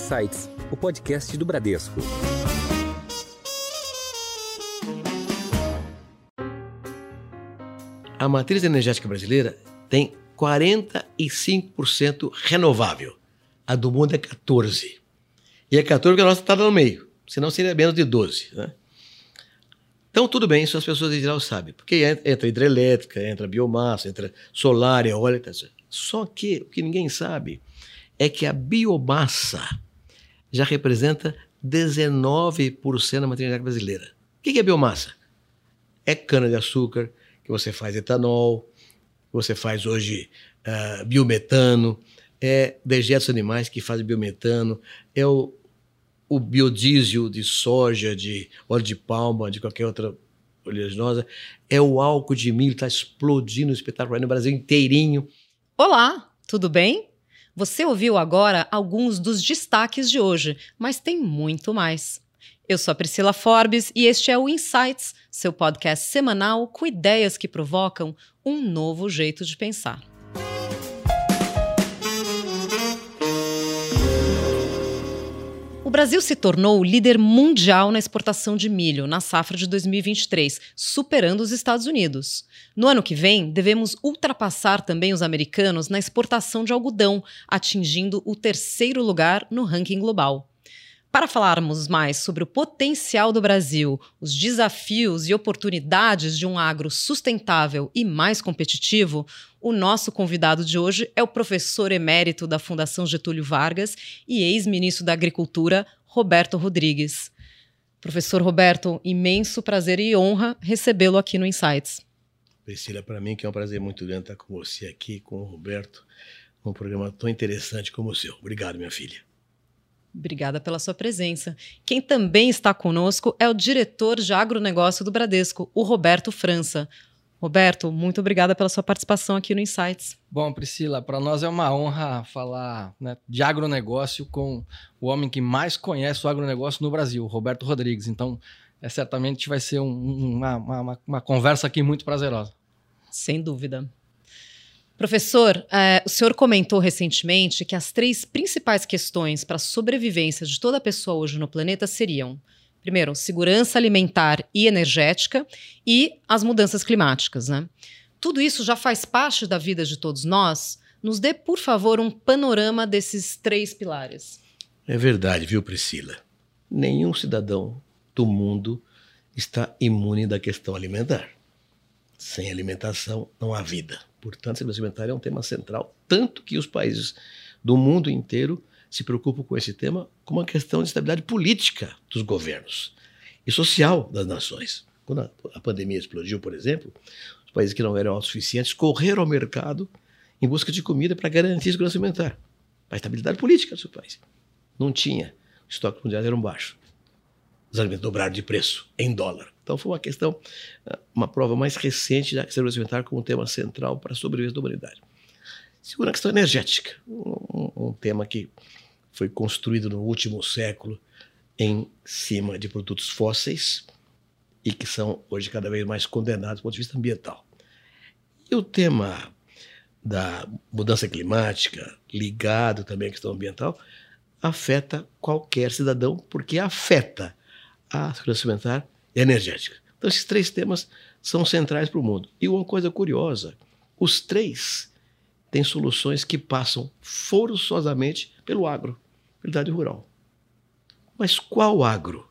Insights, o podcast do Bradesco. A matriz energética brasileira tem 45% renovável. A do mundo é 14%. E é 14% porque a nossa está no meio, senão seria menos de 12%. Né? Então, tudo bem, isso as pessoas em geral sabem, porque entra hidrelétrica, entra biomassa, entra solar, eólica. Só que o que ninguém sabe é que a biomassa já representa 19% da energética brasileira. O que é biomassa? É cana-de-açúcar, que você faz etanol, que você faz hoje uh, biometano, é dejetos animais que fazem biometano, é o, o biodiesel de soja, de óleo de palma, de qualquer outra oleaginosa, é o álcool de milho, está explodindo espetacular no Brasil inteirinho. Olá, tudo bem? Você ouviu agora alguns dos destaques de hoje, mas tem muito mais. Eu sou a Priscila Forbes e este é o Insights, seu podcast semanal com ideias que provocam um novo jeito de pensar. O Brasil se tornou líder mundial na exportação de milho na safra de 2023, superando os Estados Unidos. No ano que vem, devemos ultrapassar também os americanos na exportação de algodão, atingindo o terceiro lugar no ranking global. Para falarmos mais sobre o potencial do Brasil, os desafios e oportunidades de um agro sustentável e mais competitivo, o nosso convidado de hoje é o professor emérito da Fundação Getúlio Vargas e ex-ministro da Agricultura, Roberto Rodrigues. Professor Roberto, imenso prazer e honra recebê-lo aqui no Insights. Priscila, para mim que é um prazer muito grande estar com você aqui, com o Roberto, num programa tão interessante como o seu. Obrigado, minha filha. Obrigada pela sua presença. Quem também está conosco é o diretor de agronegócio do Bradesco, o Roberto França. Roberto, muito obrigada pela sua participação aqui no Insights. Bom, Priscila, para nós é uma honra falar né, de agronegócio com o homem que mais conhece o agronegócio no Brasil, Roberto Rodrigues. Então, é, certamente vai ser um, uma, uma, uma conversa aqui muito prazerosa. Sem dúvida. Professor, é, o senhor comentou recentemente que as três principais questões para a sobrevivência de toda pessoa hoje no planeta seriam, primeiro, segurança alimentar e energética e as mudanças climáticas. Né? Tudo isso já faz parte da vida de todos nós. Nos dê, por favor, um panorama desses três pilares. É verdade, viu, Priscila? Nenhum cidadão do mundo está imune da questão alimentar. Sem alimentação não há vida. Portanto, segurança alimentar é um tema central, tanto que os países do mundo inteiro se preocupam com esse tema como uma questão de estabilidade política dos governos e social das nações. Quando a pandemia explodiu, por exemplo, os países que não eram autossuficientes correram ao mercado em busca de comida para garantir segurança alimentar, para a estabilidade política do seu país. Não tinha. Os estoques mundiais eram baixos. Os alimentos dobraram de preço em dólar. Então foi uma questão, ah, uma prova mais recente da segurança alimentar como tema central para a sobrevivência da humanidade. Segunda questão energética, um, um tema que foi construído no último século em cima de produtos fósseis e que são hoje cada vez mais condenados do ponto de vista ambiental. E o tema da mudança climática, ligado também à questão ambiental, afeta qualquer cidadão, porque afeta a segurança alimentar energética. Então, esses três temas são centrais para o mundo. E uma coisa curiosa: os três têm soluções que passam forçosamente pelo agro, pela rural. Mas qual agro?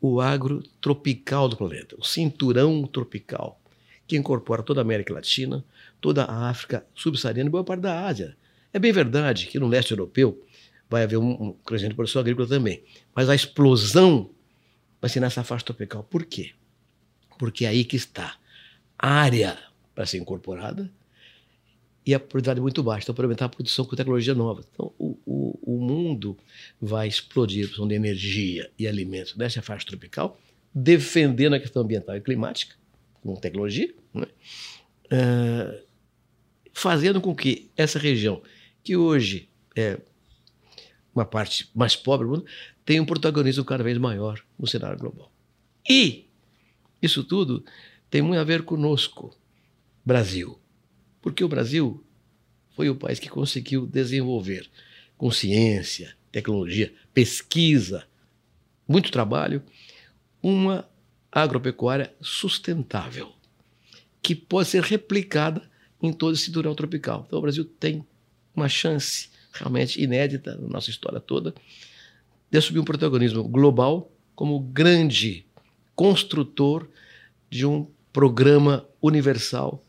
O agro tropical do planeta, o cinturão tropical, que incorpora toda a América Latina, toda a África subsaariana e boa parte da Ásia. É bem verdade que no leste europeu vai haver um, um crescente produção agrícola também, mas a explosão vai ser nessa faixa tropical. Por quê? Porque é aí que está a área para ser incorporada e a produtividade muito baixa. Então, para aumentar a produção com tecnologia nova. Então, o, o, o mundo vai explodir a produção de energia e alimentos nessa faixa tropical, defendendo a questão ambiental e climática, com tecnologia, né? uh, fazendo com que essa região, que hoje é uma parte mais pobre do mundo, tem um protagonismo cada vez maior no cenário global. E isso tudo tem muito a ver conosco, Brasil. Porque o Brasil foi o país que conseguiu desenvolver com ciência, tecnologia, pesquisa, muito trabalho, uma agropecuária sustentável, que pode ser replicada em todo esse cinturão tropical. Então o Brasil tem uma chance realmente inédita na nossa história toda de assumir um protagonismo global como grande construtor de um programa universal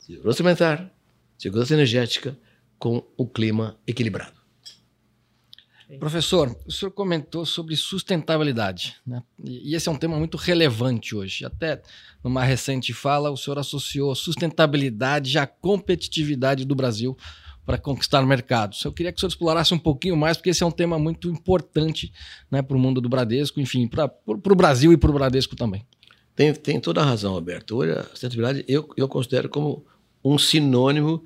de segurança alimentar, segurança energética com o clima equilibrado. Professor, o senhor comentou sobre sustentabilidade, né? E esse é um tema muito relevante hoje. Até numa recente fala, o senhor associou sustentabilidade à competitividade do Brasil para conquistar mercados. Eu queria que o senhor explorasse um pouquinho mais, porque esse é um tema muito importante né, para o mundo do Bradesco, enfim, para o Brasil e para o Bradesco também. Tem, tem toda a razão, Roberto. Hoje a sustentabilidade eu, eu considero como um sinônimo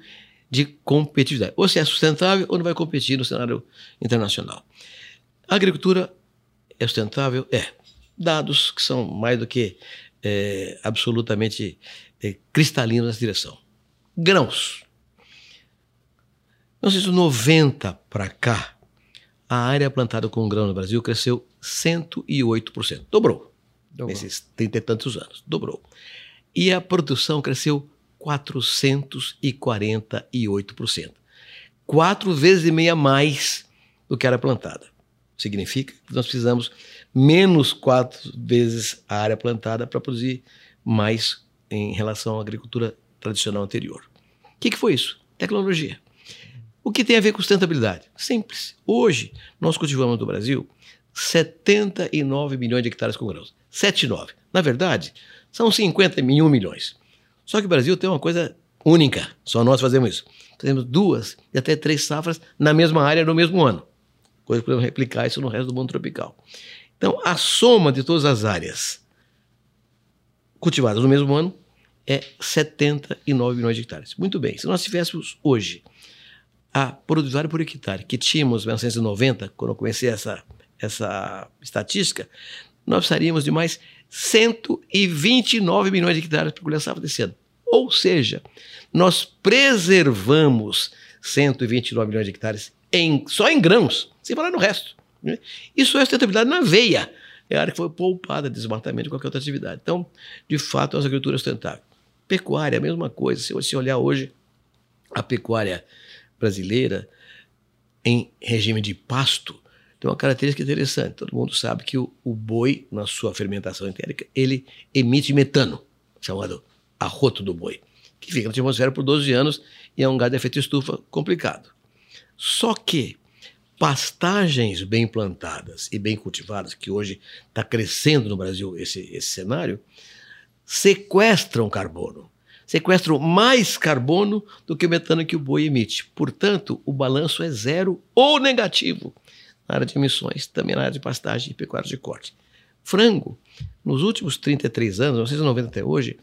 de competitividade. Ou se é sustentável ou não vai competir no cenário internacional. A agricultura é sustentável? É. Dados que são mais do que é, absolutamente é, cristalinos nessa direção. Grãos. Sei se 90 para cá, a área plantada com grão no Brasil cresceu 108%. Dobrou. Dobrou. Nesses 30 e tantos anos. Dobrou. E a produção cresceu 448%. Quatro vezes e meia mais do que era plantada. Significa que nós precisamos menos quatro vezes a área plantada para produzir mais em relação à agricultura tradicional anterior. O que, que foi isso? Tecnologia. O que tem a ver com sustentabilidade? Simples. Hoje, nós cultivamos no Brasil 79 milhões de hectares com grãos. 79. Na verdade, são 51 milhões. Só que o Brasil tem uma coisa única, só nós fazemos isso. Fazemos duas e até três safras na mesma área no mesmo ano. Coisa que podemos replicar isso no resto do mundo tropical. Então, a soma de todas as áreas cultivadas no mesmo ano é 79 milhões de hectares. Muito bem, se nós tivéssemos hoje a produtividade por hectare que tínhamos em 1990, quando eu comecei essa, essa estatística, nós precisaríamos de mais 129 milhões de hectares para colher a desse ano. Ou seja, nós preservamos 129 milhões de hectares em, só em grãos, sem falar no resto. Né? Isso é sustentabilidade na veia. É a área que foi poupada de desmatamento de qualquer outra atividade. Então, de fato, a agricultura é sustentável. Pecuária, a mesma coisa. Se você olhar hoje a pecuária brasileira em regime de pasto, tem uma característica interessante. Todo mundo sabe que o, o boi, na sua fermentação entérica, ele emite metano, chamado arroto do boi, que fica na atmosfera por 12 anos e é um gás de efeito estufa complicado. Só que pastagens bem plantadas e bem cultivadas, que hoje está crescendo no Brasil esse, esse cenário, sequestram carbono. Sequestram mais carbono do que o metano que o boi emite. Portanto, o balanço é zero ou negativo na área de emissões, também na área de pastagem e pecuária de corte. Frango, nos últimos 33 anos, 1990 até hoje,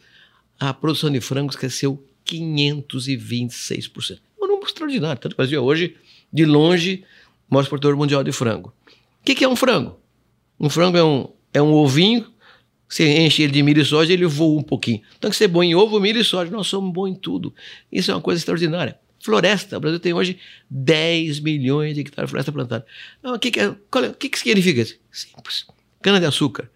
a produção de frangos cresceu 526%. É um número extraordinário. Tanto que o Brasil é hoje, de longe, o maior exportador mundial de frango. O que, que é um frango? Um frango é um, é um ovinho, você enche ele de milho e soja, ele voa um pouquinho. Então, que ser bom em ovo, milho e soja. Nós somos bons em tudo. Isso é uma coisa extraordinária. Floresta. O Brasil tem hoje 10 milhões de hectares de floresta plantada. Então, o que, que, é, é, que, que significa isso? Simples. Cana-de-açúcar,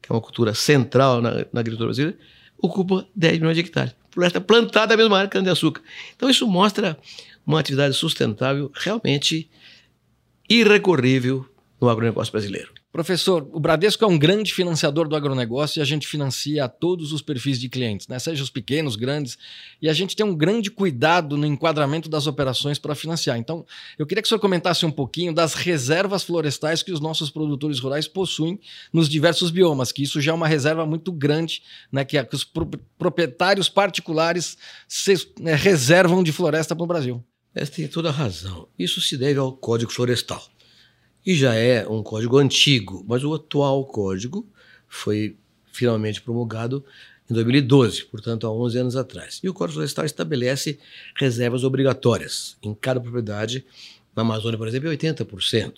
que é uma cultura central na, na agricultura brasileira, ocupa 10 milhões de hectares. Floresta plantada na mesma área, cana-de-açúcar. Então, isso mostra uma atividade sustentável realmente irrecorrível no agronegócio brasileiro. Professor, o Bradesco é um grande financiador do agronegócio e a gente financia todos os perfis de clientes, né? seja os pequenos, grandes, e a gente tem um grande cuidado no enquadramento das operações para financiar. Então, eu queria que o senhor comentasse um pouquinho das reservas florestais que os nossos produtores rurais possuem nos diversos biomas, que isso já é uma reserva muito grande, né? que, que os proprietários particulares se, né, reservam de floresta para o Brasil. Essa tem toda a razão. Isso se deve ao Código Florestal e já é um código antigo, mas o atual código foi finalmente promulgado em 2012, portanto há 11 anos atrás. E o Código Florestal estabelece reservas obrigatórias em cada propriedade. Na Amazônia, por exemplo, é 80%.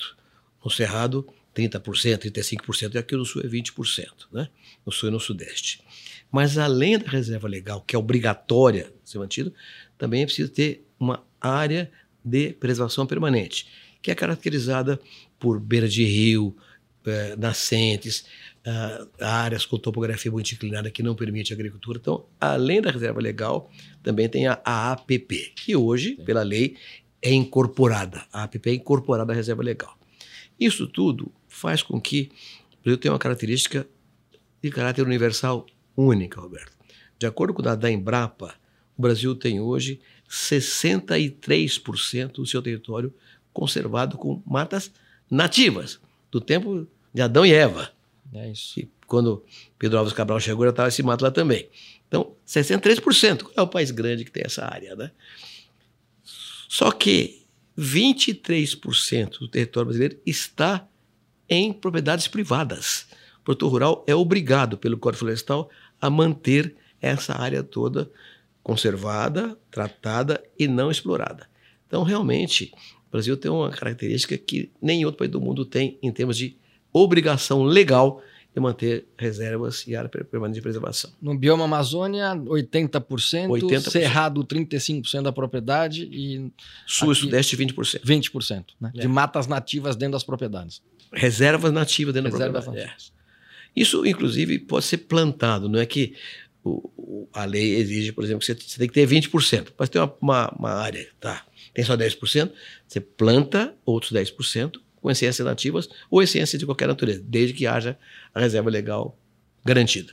No Cerrado, 30%, 35%, e aqui no Sul é 20%, né? no Sul e no Sudeste. Mas além da reserva legal, que é obrigatória ser mantida, também é preciso ter uma área de preservação permanente que é caracterizada por beira de rio, eh, nascentes, uh, áreas com topografia muito inclinada que não permite agricultura. Então, além da reserva legal, também tem a, APP, que hoje, pela lei, é incorporada. A APP é incorporada à reserva legal. Isso tudo faz com que o Brasil tenha uma característica de caráter universal única, Roberto. De acordo com o da Embrapa, o Brasil tem hoje 63% do seu território conservado com matas nativas, do tempo de Adão e Eva. É isso. E quando Pedro Alves Cabral chegou, já estava esse mato lá também. Então, 63%. Qual é o país grande que tem essa área, né? Só que 23% do território brasileiro está em propriedades privadas. O produtor rural é obrigado pelo Código Florestal a manter essa área toda conservada, tratada e não explorada. Então, realmente, o Brasil tem uma característica que nem outro país do mundo tem em termos de obrigação legal de manter reservas e área permanente de preservação. No bioma Amazônia, 80%, 80%. Cerrado, 35% da propriedade e... Sul e Sudeste, 20%. 20%, né? É. De matas nativas dentro das propriedades. Reservas nativas dentro Reservas da propriedade. É. Isso, inclusive, pode ser plantado, não é que o, o, a lei exige, por exemplo, que você, você tem que ter 20%. Mas tem uma, uma, uma área, tá? Tem só 10%, você planta outros 10%, com essências nativas ou essências de qualquer natureza, desde que haja a reserva legal garantida.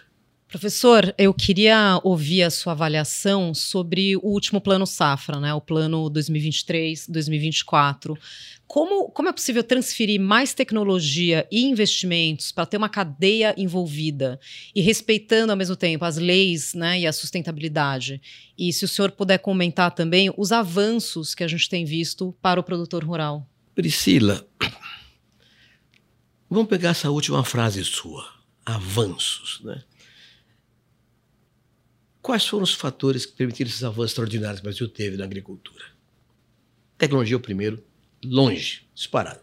Professor, eu queria ouvir a sua avaliação sobre o último plano Safra, né, o plano 2023-2024. Como, como é possível transferir mais tecnologia e investimentos para ter uma cadeia envolvida e respeitando ao mesmo tempo as leis né, e a sustentabilidade? E se o senhor puder comentar também os avanços que a gente tem visto para o produtor rural. Priscila, vamos pegar essa última frase sua, avanços, né? Quais foram os fatores que permitiram esses avanços extraordinários que o Brasil teve na agricultura? Tecnologia o primeiro, longe, disparado.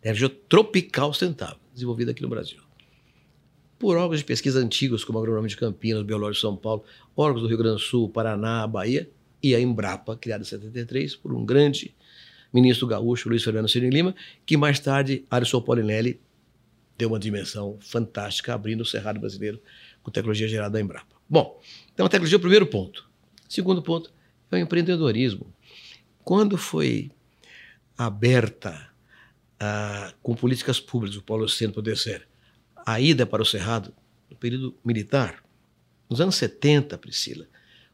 Tecnologia tropical sustentável, desenvolvida aqui no Brasil. Por órgãos de pesquisa antigos, como o Agronômico de Campinas, Biológico de São Paulo, órgãos do Rio Grande do Sul, Paraná, Bahia, e a Embrapa, criada em 73 por um grande ministro gaúcho, Luiz Fernando Ciro Lima, que mais tarde, Alisson Polinelli, deu uma dimensão fantástica, abrindo o Cerrado brasileiro com tecnologia gerada da Embrapa. Bom, então a tecnologia é o primeiro ponto. Segundo ponto é o empreendedorismo. Quando foi aberta ah, com políticas públicas, o Paulo Centro poder ser, a ida para o Cerrado, no período militar, nos anos 70, Priscila,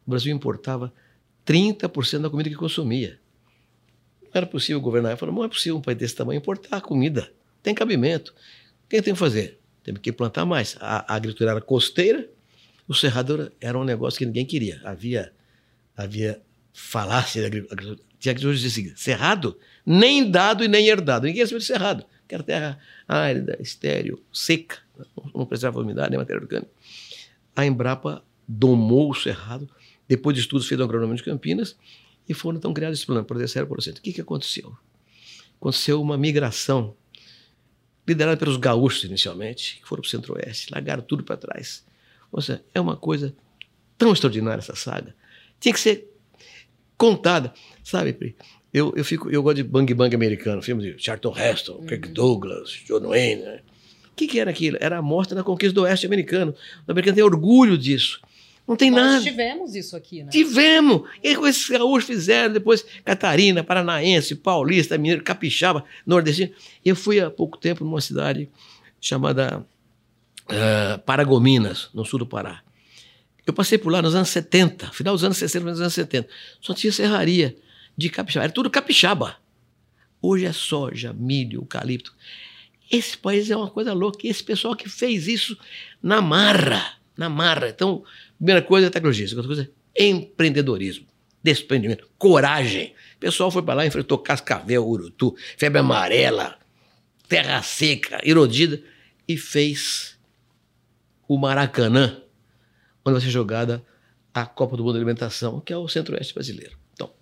o Brasil importava 30% da comida que consumia. Não era possível governar. Eu falei, não é possível um país desse tamanho importar comida. Tem cabimento. O que tem que fazer? Temos que plantar mais. A, a agricultura era costeira, o cerrado era um negócio que ninguém queria. Havia, havia falácia da agricultura. Tinha que dizer seguinte: cerrado, nem dado e nem herdado. Ninguém recebeu de cerrado. Que era terra árida, estéreo, seca, não precisava umidade nem matéria orgânica. A Embrapa domou o cerrado, depois de estudos feitos no agronômico de Campinas, e foram então criados esse plano, Proteger 0%. O que, que aconteceu? Aconteceu uma migração, liderada pelos gaúchos inicialmente, que foram para o centro-oeste, largaram tudo para trás. Ou seja, é uma coisa tão extraordinária essa saga. Tinha que ser contada, sabe, Pri? Eu, eu, fico, eu gosto de bang bang americano, filmes de Charlton Heston, uhum. Kirk Douglas, John Wayne. Né? O que, que era aquilo? Era a morte da conquista do oeste americano. O americano tem orgulho disso. Não tem Nós nada. tivemos isso aqui, né? Tivemos. E esses gaúchos fizeram, depois Catarina, Paranaense, Paulista, Mineiro, Capixaba, Nordestino. Eu fui há pouco tempo numa cidade chamada uh, Paragominas, no sul do Pará. Eu passei por lá nos anos 70, final dos anos 60, nos anos 70. Só tinha serraria de capixaba. Era tudo capixaba. Hoje é soja, milho, eucalipto. Esse país é uma coisa louca. Esse pessoal que fez isso na marra. Na marra. Então, primeira coisa é tecnologia. Segunda coisa é empreendedorismo, desprendimento, coragem. O pessoal foi para lá, enfrentou cascavel, urutu, febre amarela, terra seca, erodida e fez o Maracanã, onde vai ser jogada a Copa do Mundo de Alimentação, que é o Centro-Oeste brasileiro. Então,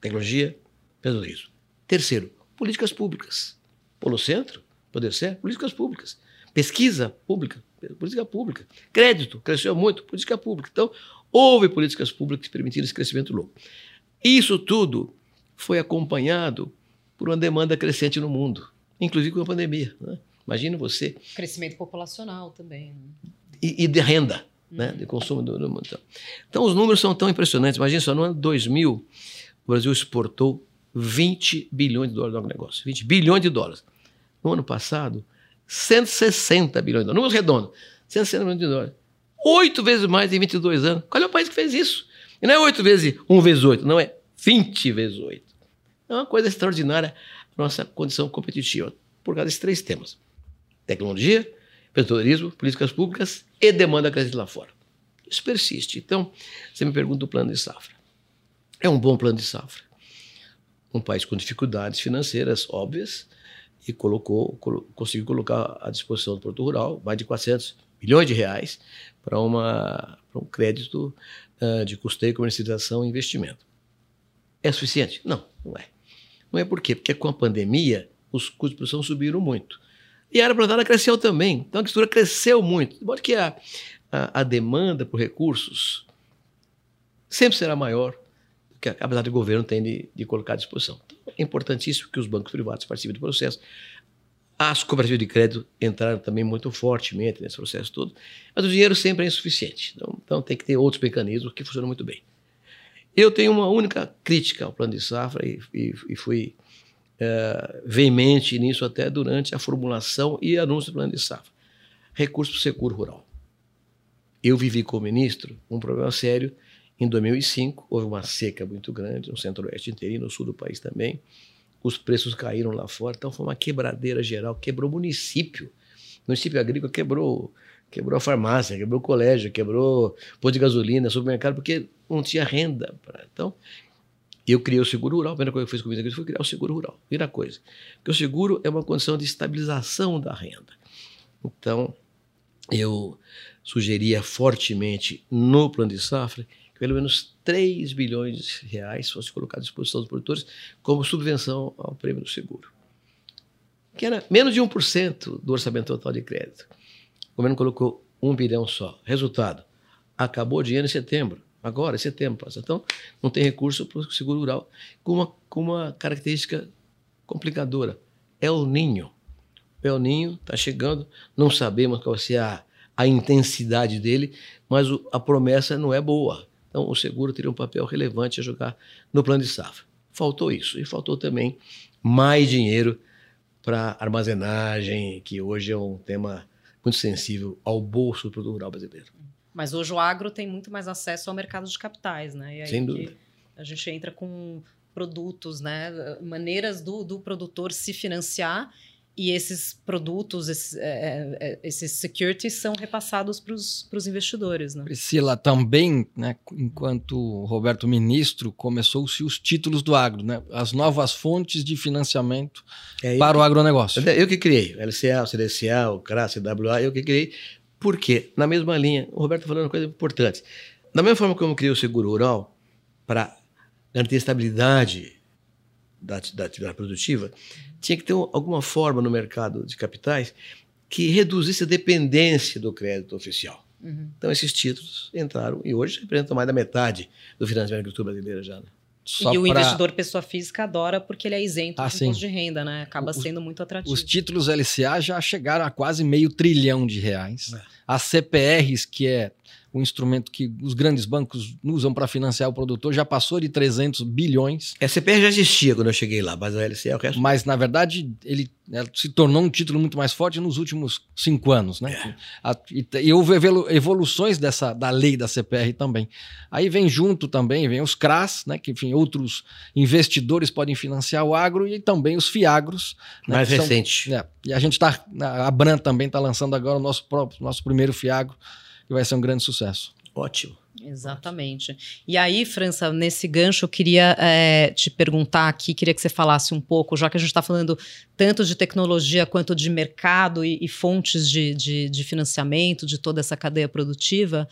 tecnologia, peso Terceiro, políticas públicas. Polo Centro, poder ser, políticas públicas. Pesquisa pública, política pública. Crédito, cresceu muito, política pública. Então, houve políticas públicas que permitiram esse crescimento louco. Isso tudo foi acompanhado por uma demanda crescente no mundo, inclusive com a pandemia. Né? Imagina você. Crescimento populacional também. Né? E, e, de renda, uhum. né? de consumo do, do mundo. Então. então, os números são tão impressionantes. Imagina só, no ano 2000, o Brasil exportou 20 bilhões de dólares no negócio. 20 bilhões de dólares. No ano passado, 160 bilhões de dólares. Números redondos. 160 bilhões de dólares. Oito vezes mais em 22 anos. Qual é o país que fez isso? E não é oito vezes um vezes oito, não é 20 vezes oito. É uma coisa extraordinária a nossa condição competitiva, por causa desses três temas: tecnologia, empreendedorismo, políticas públicas e demanda crescente lá fora. Isso persiste. Então, você me pergunta o plano de safra. É um bom plano de safra. Um país com dificuldades financeiras óbvias e colocou, colo, conseguiu colocar à disposição do Porto Rural mais de 400 milhões de reais para, uma, para um crédito uh, de custeio, comercialização e investimento. É suficiente? Não, não é. Não é por quê? Porque com a pandemia os custos de produção subiram muito. E a área plantada cresceu também. Então a agricultura cresceu muito. De modo que a, a, a, demanda por recursos sempre será maior do que a capacidade do governo tem de, de colocar à disposição. Então, é importantíssimo que os bancos privados participem do processo. As cooperativas de crédito entraram também muito fortemente nesse processo todo, mas o dinheiro sempre é insuficiente. Então, então tem que ter outros mecanismos que funcionam muito bem. Eu tenho uma única crítica ao plano de safra e, e, e fui é, veemente nisso até durante a formulação e anúncio do plano de safra. Recurso para o seguro rural. Eu vivi como ministro um problema sério. Em 2005, houve uma seca muito grande no centro-oeste inteiro e no sul do país também. Os preços caíram lá fora, então foi uma quebradeira geral, quebrou o município. O município agrícola quebrou quebrou a farmácia, quebrou o colégio, quebrou posto de gasolina, supermercado, porque não tinha renda. Pra... Então, eu criei o seguro rural. A primeira coisa que eu fiz com o foi criar o seguro rural. Primeira coisa. Porque o seguro é uma condição de estabilização da renda. Então, eu sugeria fortemente no plano de safra que pelo menos 3 bilhões de reais fosse colocado à disposição dos produtores como subvenção ao prêmio do seguro. Que era menos de 1% do orçamento total de crédito. O governo colocou um bilhão só. Resultado: acabou o dinheiro em setembro. Agora, em setembro passa. Então, não tem recurso para o seguro rural, com uma, com uma característica complicadora. É o ninho. O El Ninho está chegando, não sabemos qual vai ser a, a intensidade dele, mas o, a promessa não é boa. Então, o seguro teria um papel relevante a jogar no plano de safra. Faltou isso. E faltou também mais dinheiro para armazenagem, que hoje é um tema muito sensível ao bolso do produtor rural brasileiro. Mas hoje o agro tem muito mais acesso ao mercado de capitais, né? E aí Sem dúvida. A gente entra com produtos, né? Maneiras do, do produtor se financiar e esses produtos, esses, é, é, é esses securities são repassados para os investidores. Né? Priscila, também, né, enquanto Roberto ministro, começou-se os títulos do agro, né, as novas fontes de financiamento é para o agronegócio. Eu que criei, LCA, o CDCA, o CRA, CWA, eu que criei, porque, na mesma linha, o Roberto tá falando uma coisa importante. Da mesma forma como eu criei o seguro rural para garantir a estabilidade da, da atividade produtiva, tinha que ter alguma forma no mercado de capitais que reduzisse a dependência do crédito oficial. Uhum. Então, esses títulos entraram e hoje representam mais da metade do financiamento da agricultura brasileira já. Né? Só e o investidor pessoa física adora porque ele é isento ah, de imposto de renda, né? Acaba os, sendo muito atrativo. Os títulos LCA já chegaram a quase meio trilhão de reais. É. As CPRs, que é o instrumento que os grandes bancos usam para financiar o produtor, já passou de 300 bilhões. A CPR já existia quando eu cheguei lá, mas a LCA é o resto. Mas, na verdade, ele se tornou um título muito mais forte nos últimos cinco anos. Né? É. E, houve evoluções dessa, da lei da CPR também. Aí vem junto também, vem os CRAS, né, que enfim, outros investidores podem financiar o agro, e também os FIAGROS. Né, mais recente. São, é, e a gente está, a Bran também está lançando agora o nosso, próprio, nosso primeiro FIAGRO, que vai ser um grande sucesso. Ótimo. Exatamente. E aí, França, nesse gancho, eu queria é, te perguntar aqui, queria que você falasse um pouco, já que a gente está falando tanto de tecnologia quanto de mercado e, e fontes de, de, de, financiamento, de toda essa cadeia produtiva.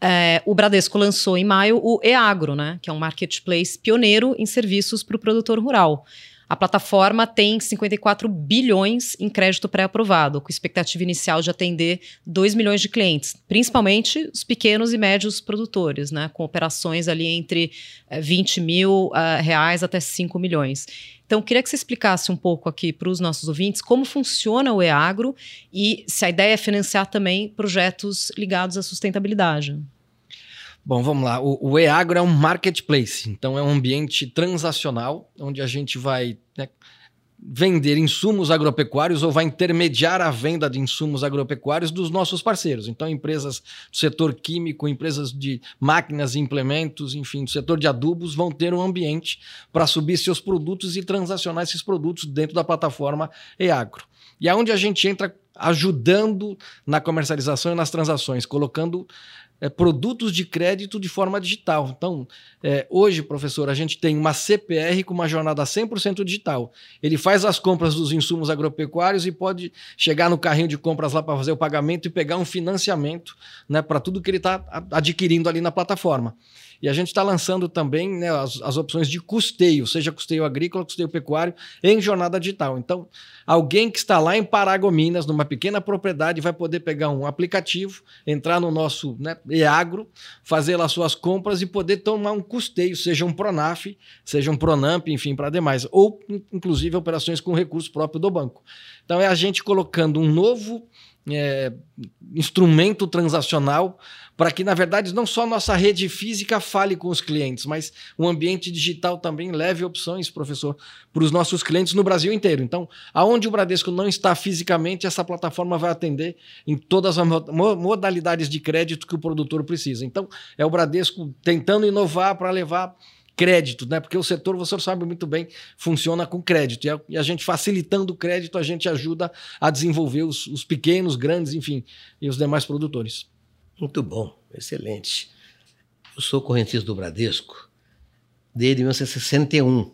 É, o Bradesco lançou em maio o EAGRO, né, que é um marketplace pioneiro em serviços para o produtor rural. A plataforma tem 54 bilhões em crédito pré-aprovado, com expectativa inicial de atender 2 milhões de clientes, principalmente os pequenos e médios produtores, né, com operações ali entre 20 eh, mil uh, reais até 5 milhões. Então, queria que você explicasse um pouco aqui para os nossos ouvintes como funciona o EAGRO e se a ideia é financiar também projetos ligados à sustentabilidade. Bom, vamos lá. O, o EAGRO é um marketplace, então é um ambiente transacional onde a gente vai né, vender insumos agropecuários ou vai intermediar a venda de insumos agropecuários dos nossos parceiros. Então, empresas do setor químico, empresas de máquinas e implementos, enfim, do setor de adubos, vão ter um ambiente para subir seus produtos e transacionar esses produtos dentro da plataforma EAGRO. E aonde a gente entra ajudando na comercialização e nas transações, colocando é, produtos de crédito de forma digital. Então, é, hoje, professor, a gente tem uma CPR com uma jornada 100% digital. Ele faz as compras dos insumos agropecuários e pode chegar no carrinho de compras lá para fazer o pagamento e pegar um financiamento né, para tudo que ele está adquirindo ali na plataforma. E a gente está lançando também né, as, as, opções de custeio, seja custeio agrícola, custeio pecuário, em jornada digital. Então, alguém que está lá em Paragominas, numa pequena propriedade, vai poder pegar um aplicativo, entrar no nosso né, EAGRO, fazer lá suas compras e poder tomar um custeio, seja um Pronaf, seja um Pronamp, enfim, para demais. Ou, inclusive, operações com recurso próprio do banco. Então, é a gente colocando um novo é, instrumento transacional para que, na verdade, não só nossa rede física fale com os clientes, mas o ambiente digital também leve opções, professor, para os nossos clientes no Brasil inteiro. Então, aonde o Bradesco não está fisicamente, essa plataforma vai atender em todas as modalidades de crédito que o produtor precisa. Então, é o Bradesco tentando inovar para levar crédito, né? Porque o setor, você sabe muito bem, funciona com crédito. E a, gente facilitando o crédito, a gente ajuda a desenvolver os, os pequenos, grandes, enfim, e os demais produtores. Muito bom, excelente. Eu sou correntista do Bradesco desde 1961,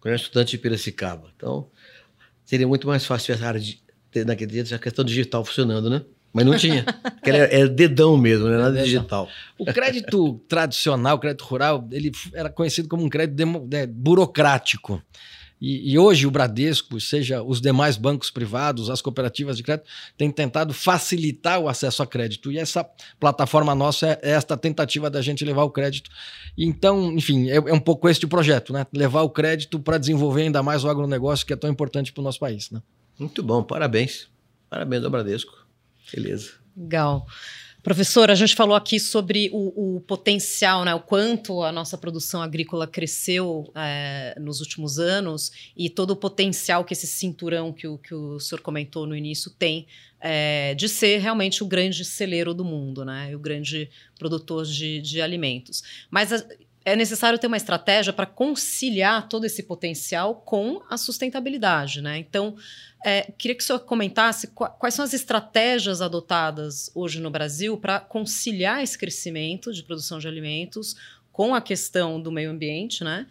quando era estudante de Piracicaba. Então, seria muito mais fácil a área de, naquele dia a questão digital funcionando, né? Mas não tinha. Porque era, era dedão mesmo, não era nada digital. O crédito tradicional, o crédito rural, ele era conhecido como um crédito demo, é, burocrático. E, e, hoje o Bradesco, seja os demais bancos privados, as cooperativas de crédito, têm tentado facilitar o acesso a crédito. E essa plataforma nossa é, é esta tentativa da gente levar o crédito. Então, enfim, é, é um pouco este o projeto, né? Levar o crédito para desenvolver ainda mais o agronegócio que é tão importante para o nosso país. Né? Muito bom, parabéns. Parabéns ao Bradesco. Beleza. Legal. Professor, a gente falou aqui sobre o, o, potencial, né, o quanto a nossa produção agrícola cresceu é, nos últimos anos e todo o potencial que esse cinturão que o, que o senhor comentou no início tem é, de ser realmente o grande celeiro do mundo, né, o grande produtor de, de alimentos. Mas a, é necessário ter uma estratégia para conciliar todo esse potencial com a sustentabilidade, né? Então, é, queria que o senhor comentasse quais são as estratégias adotadas hoje no Brasil para conciliar esse crescimento de produção de alimentos com a questão do meio ambiente, né?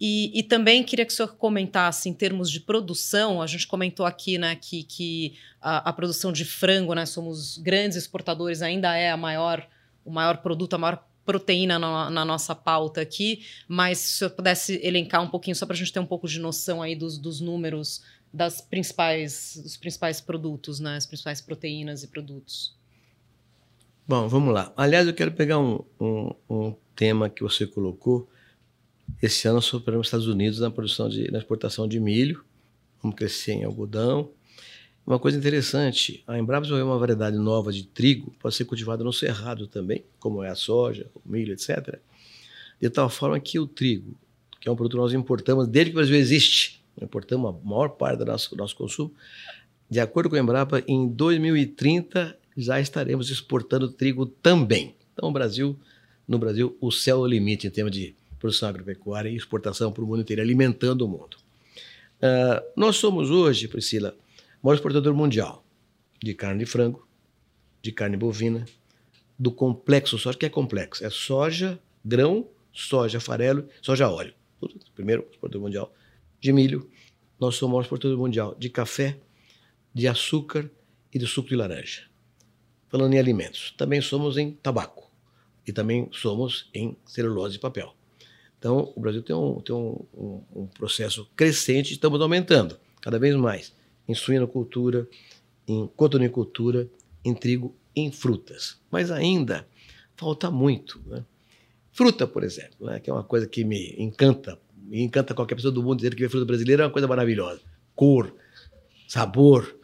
E, e, também queria que o senhor comentasse em termos de produção. A gente comentou aqui né, que, que a, a, produção de frango, né, somos grandes exportadores, ainda é a maior, o maior produto, a maior proteína na, na, nossa pauta aqui, mas se eu pudesse elencar um pouquinho, só para a gente ter um pouco de noção aí dos, dos números das principais, dos principais produtos, né? as principais proteínas e produtos. Bom, vamos lá. Aliás, eu quero pegar um, um, um tema que você colocou. Esse ano superamos os Estados Unidos na produção de, na exportação de milho. Vamos crescer em algodão, uma coisa interessante, a Embrapa desenvolveu uma variedade nova de trigo, pode ser cultivada no cerrado também, como é a soja, o milho, etc. De tal forma que o trigo, que é um produto que nós importamos desde que o Brasil existe, importamos a maior parte do nosso, nosso consumo, de acordo com a Embrapa, em 2030 já estaremos exportando trigo também. Então, o Brasil, no Brasil, o céu é o limite em termos de produção agropecuária e exportação para o mundo inteiro, alimentando o mundo. Uh, nós somos hoje, Priscila, maior exportador mundial de carne de frango, de carne bovina, do complexo soja, que é complexo, é soja, grão, soja, farelo, soja óleo. Primeiro exportador mundial de milho, nós somos o maior exportador mundial de café, de açúcar e de suco de laranja. Falando em alimentos, também somos em tabaco e também somos em celulose e papel. Então, o Brasil tem um, tem um, um, um processo crescente, estamos aumentando cada vez mais em suinocultura, em cotonicultura, em trigo, em frutas. Mas ainda falta muito. Né? Fruta, por exemplo, né? que é uma coisa que me encanta, me encanta qualquer pessoa do mundo dizer que vê fruta brasileira é uma coisa maravilhosa. Cor, sabor,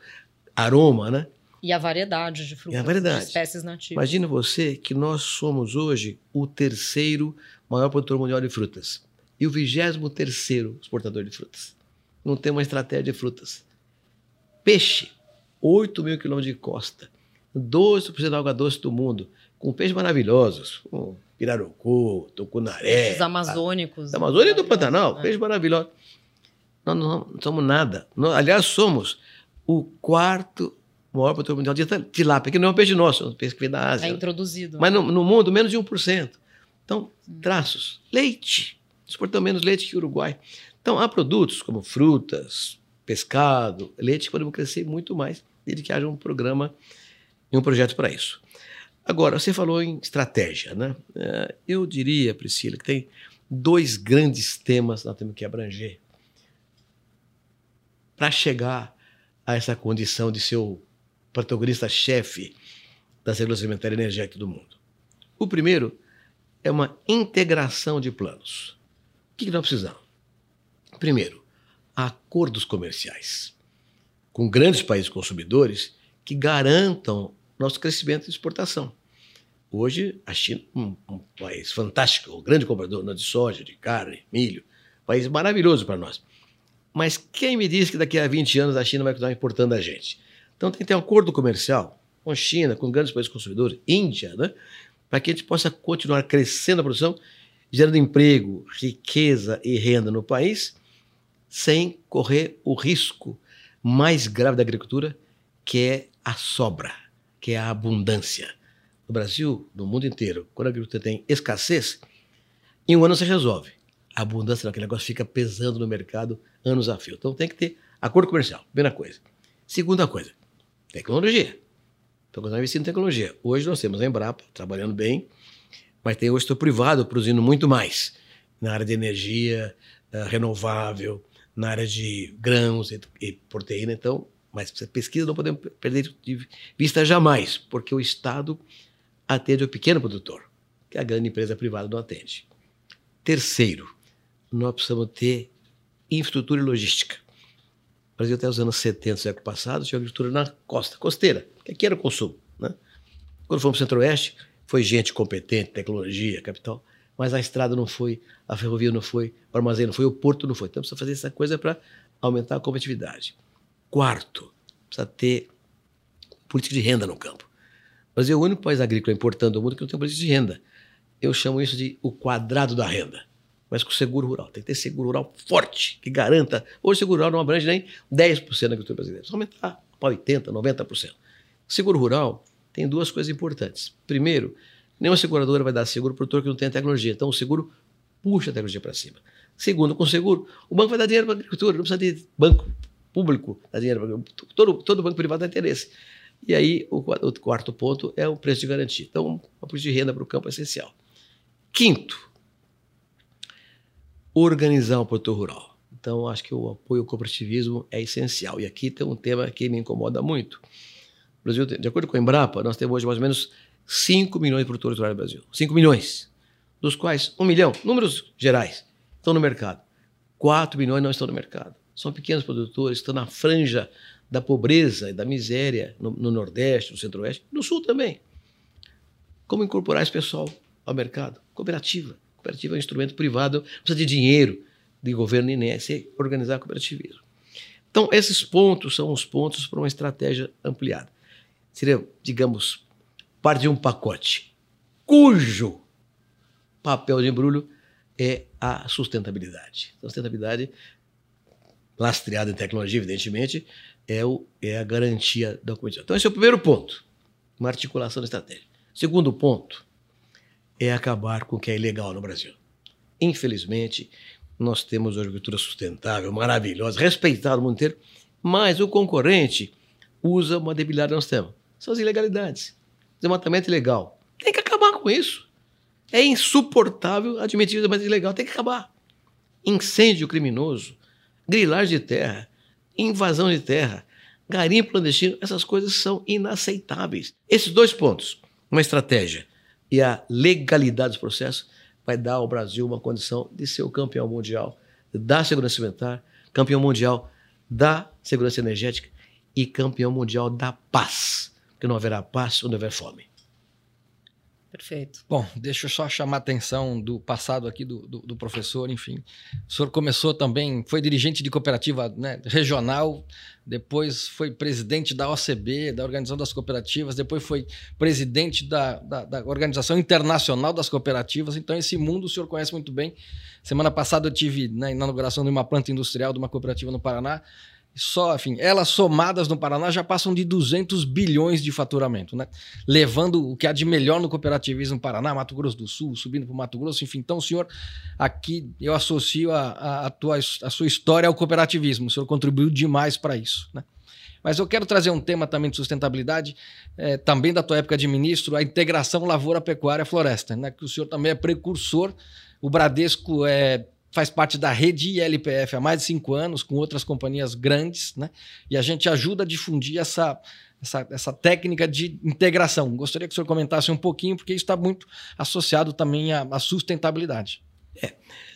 aroma, né? E a variedade de frutas, variedade. de espécies nativas. Imagina você que nós somos hoje o terceiro maior produtor mundial de frutas e o vigésimo terceiro exportador de frutas. Não tem uma estratégia de frutas. Peixe, 8 mil quilômetros de costa, 12% da água doce do mundo, com peixes maravilhosos, como pirarucu, tucunaré. Os amazônicos. Da Amazônia e do Pantanal, É. peixe maravilhoso. Nós não, não somos nada. Nós, aliás, somos o quarto maior produtor mundial de tilápia, que não é um peixe nosso, é um peixe que vem da Ásia. É introduzido. Mas no, no mundo, menos de 1%. Então, traços. Leite. Exportamos menos leite que o Uruguai. Então, há produtos como frutas, pescado, leite podemos crescer muito mais, desde que haja um programa e um projeto para isso. Agora, você falou em estratégia, né? Eh, Eu diria, Priscila, que tem dois grandes temas que nós temos que abranger para chegar a essa condição de ser o protagonista-chefe da segurança alimentar e energética do mundo. O primeiro é uma integração de planos. O que nós precisamos? Primeiro, acordos comerciais com grandes países consumidores que garantam nosso crescimento de exportação. Hoje, a China, um, um país fantástico, um grande comprador de soja, de carne, milho, país maravilhoso para nós. Mas quem me diz que daqui a 20 anos a China vai continuar importando a gente? Então tem que ter um acordo comercial com a China, com grandes países consumidores, Índia, né? para que a gente possa continuar crescendo a produção, gerando emprego, riqueza e renda no país, sem correr o risco mais grave da agricultura, que é a sobra, que é a abundância. No Brasil, no mundo inteiro, quando a agricultura tem escassez, em um ano se resolve. A abundância naquele negócio fica pesando no mercado anos a fio. Então tem que ter acordo comercial, primeira coisa. Segunda coisa, tecnologia. Então, nós investimos em tecnologia. Hoje nós temos a Embrapa trabalhando bem, mas tem o setor privado produzindo muito mais na área de energia eh, renovável, na área de grãos e, e proteína. Então, mas pesquisa não podemos perder de vista jamais, porque o Estado atende o pequeno produtor, que a grande empresa privada não atende. Terceiro, nós precisamos ter infraestrutura e logística. O Brasil até os anos 70 do século passado tinha agricultura na costa, costeira, que aqui era o consumo. Né? Quando fomos para o centro-oeste, foi gente competente, tecnologia, capital, mas a estrada não foi, a ferrovia não foi, o armazém não foi, o porto não foi. Então precisa fazer essa coisa para aumentar a competitividade. Quarto, precisa ter política de renda no campo. O Brasil é o único país agrícola importante do mundo que não tem política de renda. Eu chamo isso de o quadrado da renda mas com seguro rural. Tem que ter seguro rural forte, que garanta. Hoje, o seguro rural não abrange nem 10% da agricultura brasileira. Precisa aumentar para 80%, 90%. Seguro rural tem duas coisas importantes. Primeiro, nenhuma seguradora vai dar seguro para o produtor que não tem tecnologia. Então, o seguro puxa a tecnologia para cima. Segundo, com seguro, o banco vai dar dinheiro para a agricultura. Não precisa de banco público dar dinheiro para todo, todo banco privado tem interesse. E aí, o, o quarto ponto é o preço de garantia. Então, a política de renda para o campo é essencial. Quinto, organizar o produtor rural. Então, acho que o apoio ao cooperativismo é essencial. E aqui tem um tema que me incomoda muito. O Brasil, de acordo com a Embrapa, nós temos hoje mais ou menos 5 milhões de produtores rurais no Brasil. 5 milhões. Dos quais 1 milhão, números gerais, estão no mercado. 4 milhões não estão no mercado. São pequenos produtores, estão na franja da pobreza e da miséria no, no Nordeste, no Centro-Oeste, no Sul também. Como incorporar esse pessoal ao mercado? Cooperativa cooperativa é um instrumento privado, precisa de dinheiro de governo nem é organizar cooperativismo. Então, esses pontos são os pontos para uma estratégia ampliada. Seria, digamos, parte de um pacote cujo papel de embrulho é a sustentabilidade. A sustentabilidade, lastreada em tecnologia, evidentemente, é, o, é a garantia da competição. Então, esse é o primeiro ponto, uma articulação da estratégia. Segundo ponto, é acabar com o que é ilegal no Brasil. Infelizmente, nós temos uma agricultura sustentável, maravilhosa, respeitada no mundo inteiro, mas o concorrente usa uma debilidade nós temos. São as ilegalidades. Desmatamento ilegal. Tem que acabar com isso. É insuportável admitir, mas ilegal tem que acabar. Incêndio criminoso, grilagem de terra, invasão de terra, garimpo clandestino, essas coisas são inaceitáveis. Esses dois pontos, uma estratégia e a legalidade dos processos, vai dar ao Brasil uma condição de ser o campeão mundial da segurança alimentar, campeão mundial da segurança energética e campeão mundial da paz. Porque não haverá paz onde houver fome. Perfeito. Bom, deixa eu só chamar a atenção do passado aqui do, do, do, professor, enfim. O senhor começou também, foi dirigente de cooperativa né, regional, depois foi presidente da OCB, da Organização das Cooperativas, depois foi presidente da, da, da Organização Internacional das Cooperativas. Então, esse mundo o senhor conhece muito bem. Semana passada eu tive né, na inauguração de uma planta industrial de uma cooperativa no Paraná só, enfim, elas somadas no Paraná já passam de 200 bilhões de faturamento, né? Levando o que há de melhor no cooperativismo Paraná, Mato Grosso do Sul, subindo para o Mato Grosso, enfim. Então, senhor, aqui eu associo a, a, a, tua, a sua história ao cooperativismo. O senhor contribuiu demais para isso, né? Mas eu quero trazer um tema também de sustentabilidade, é, também da tua época de ministro, a integração lavoura-pecuária-floresta, né? Que o senhor também é precursor. O Bradesco é faz parte da rede ILPF há mais de cinco anos, com outras companhias grandes, né? E a gente ajuda a difundir essa, essa, essa técnica de integração. Gostaria que o senhor comentasse um pouquinho, porque isso está muito associado também à, à sustentabilidade. É.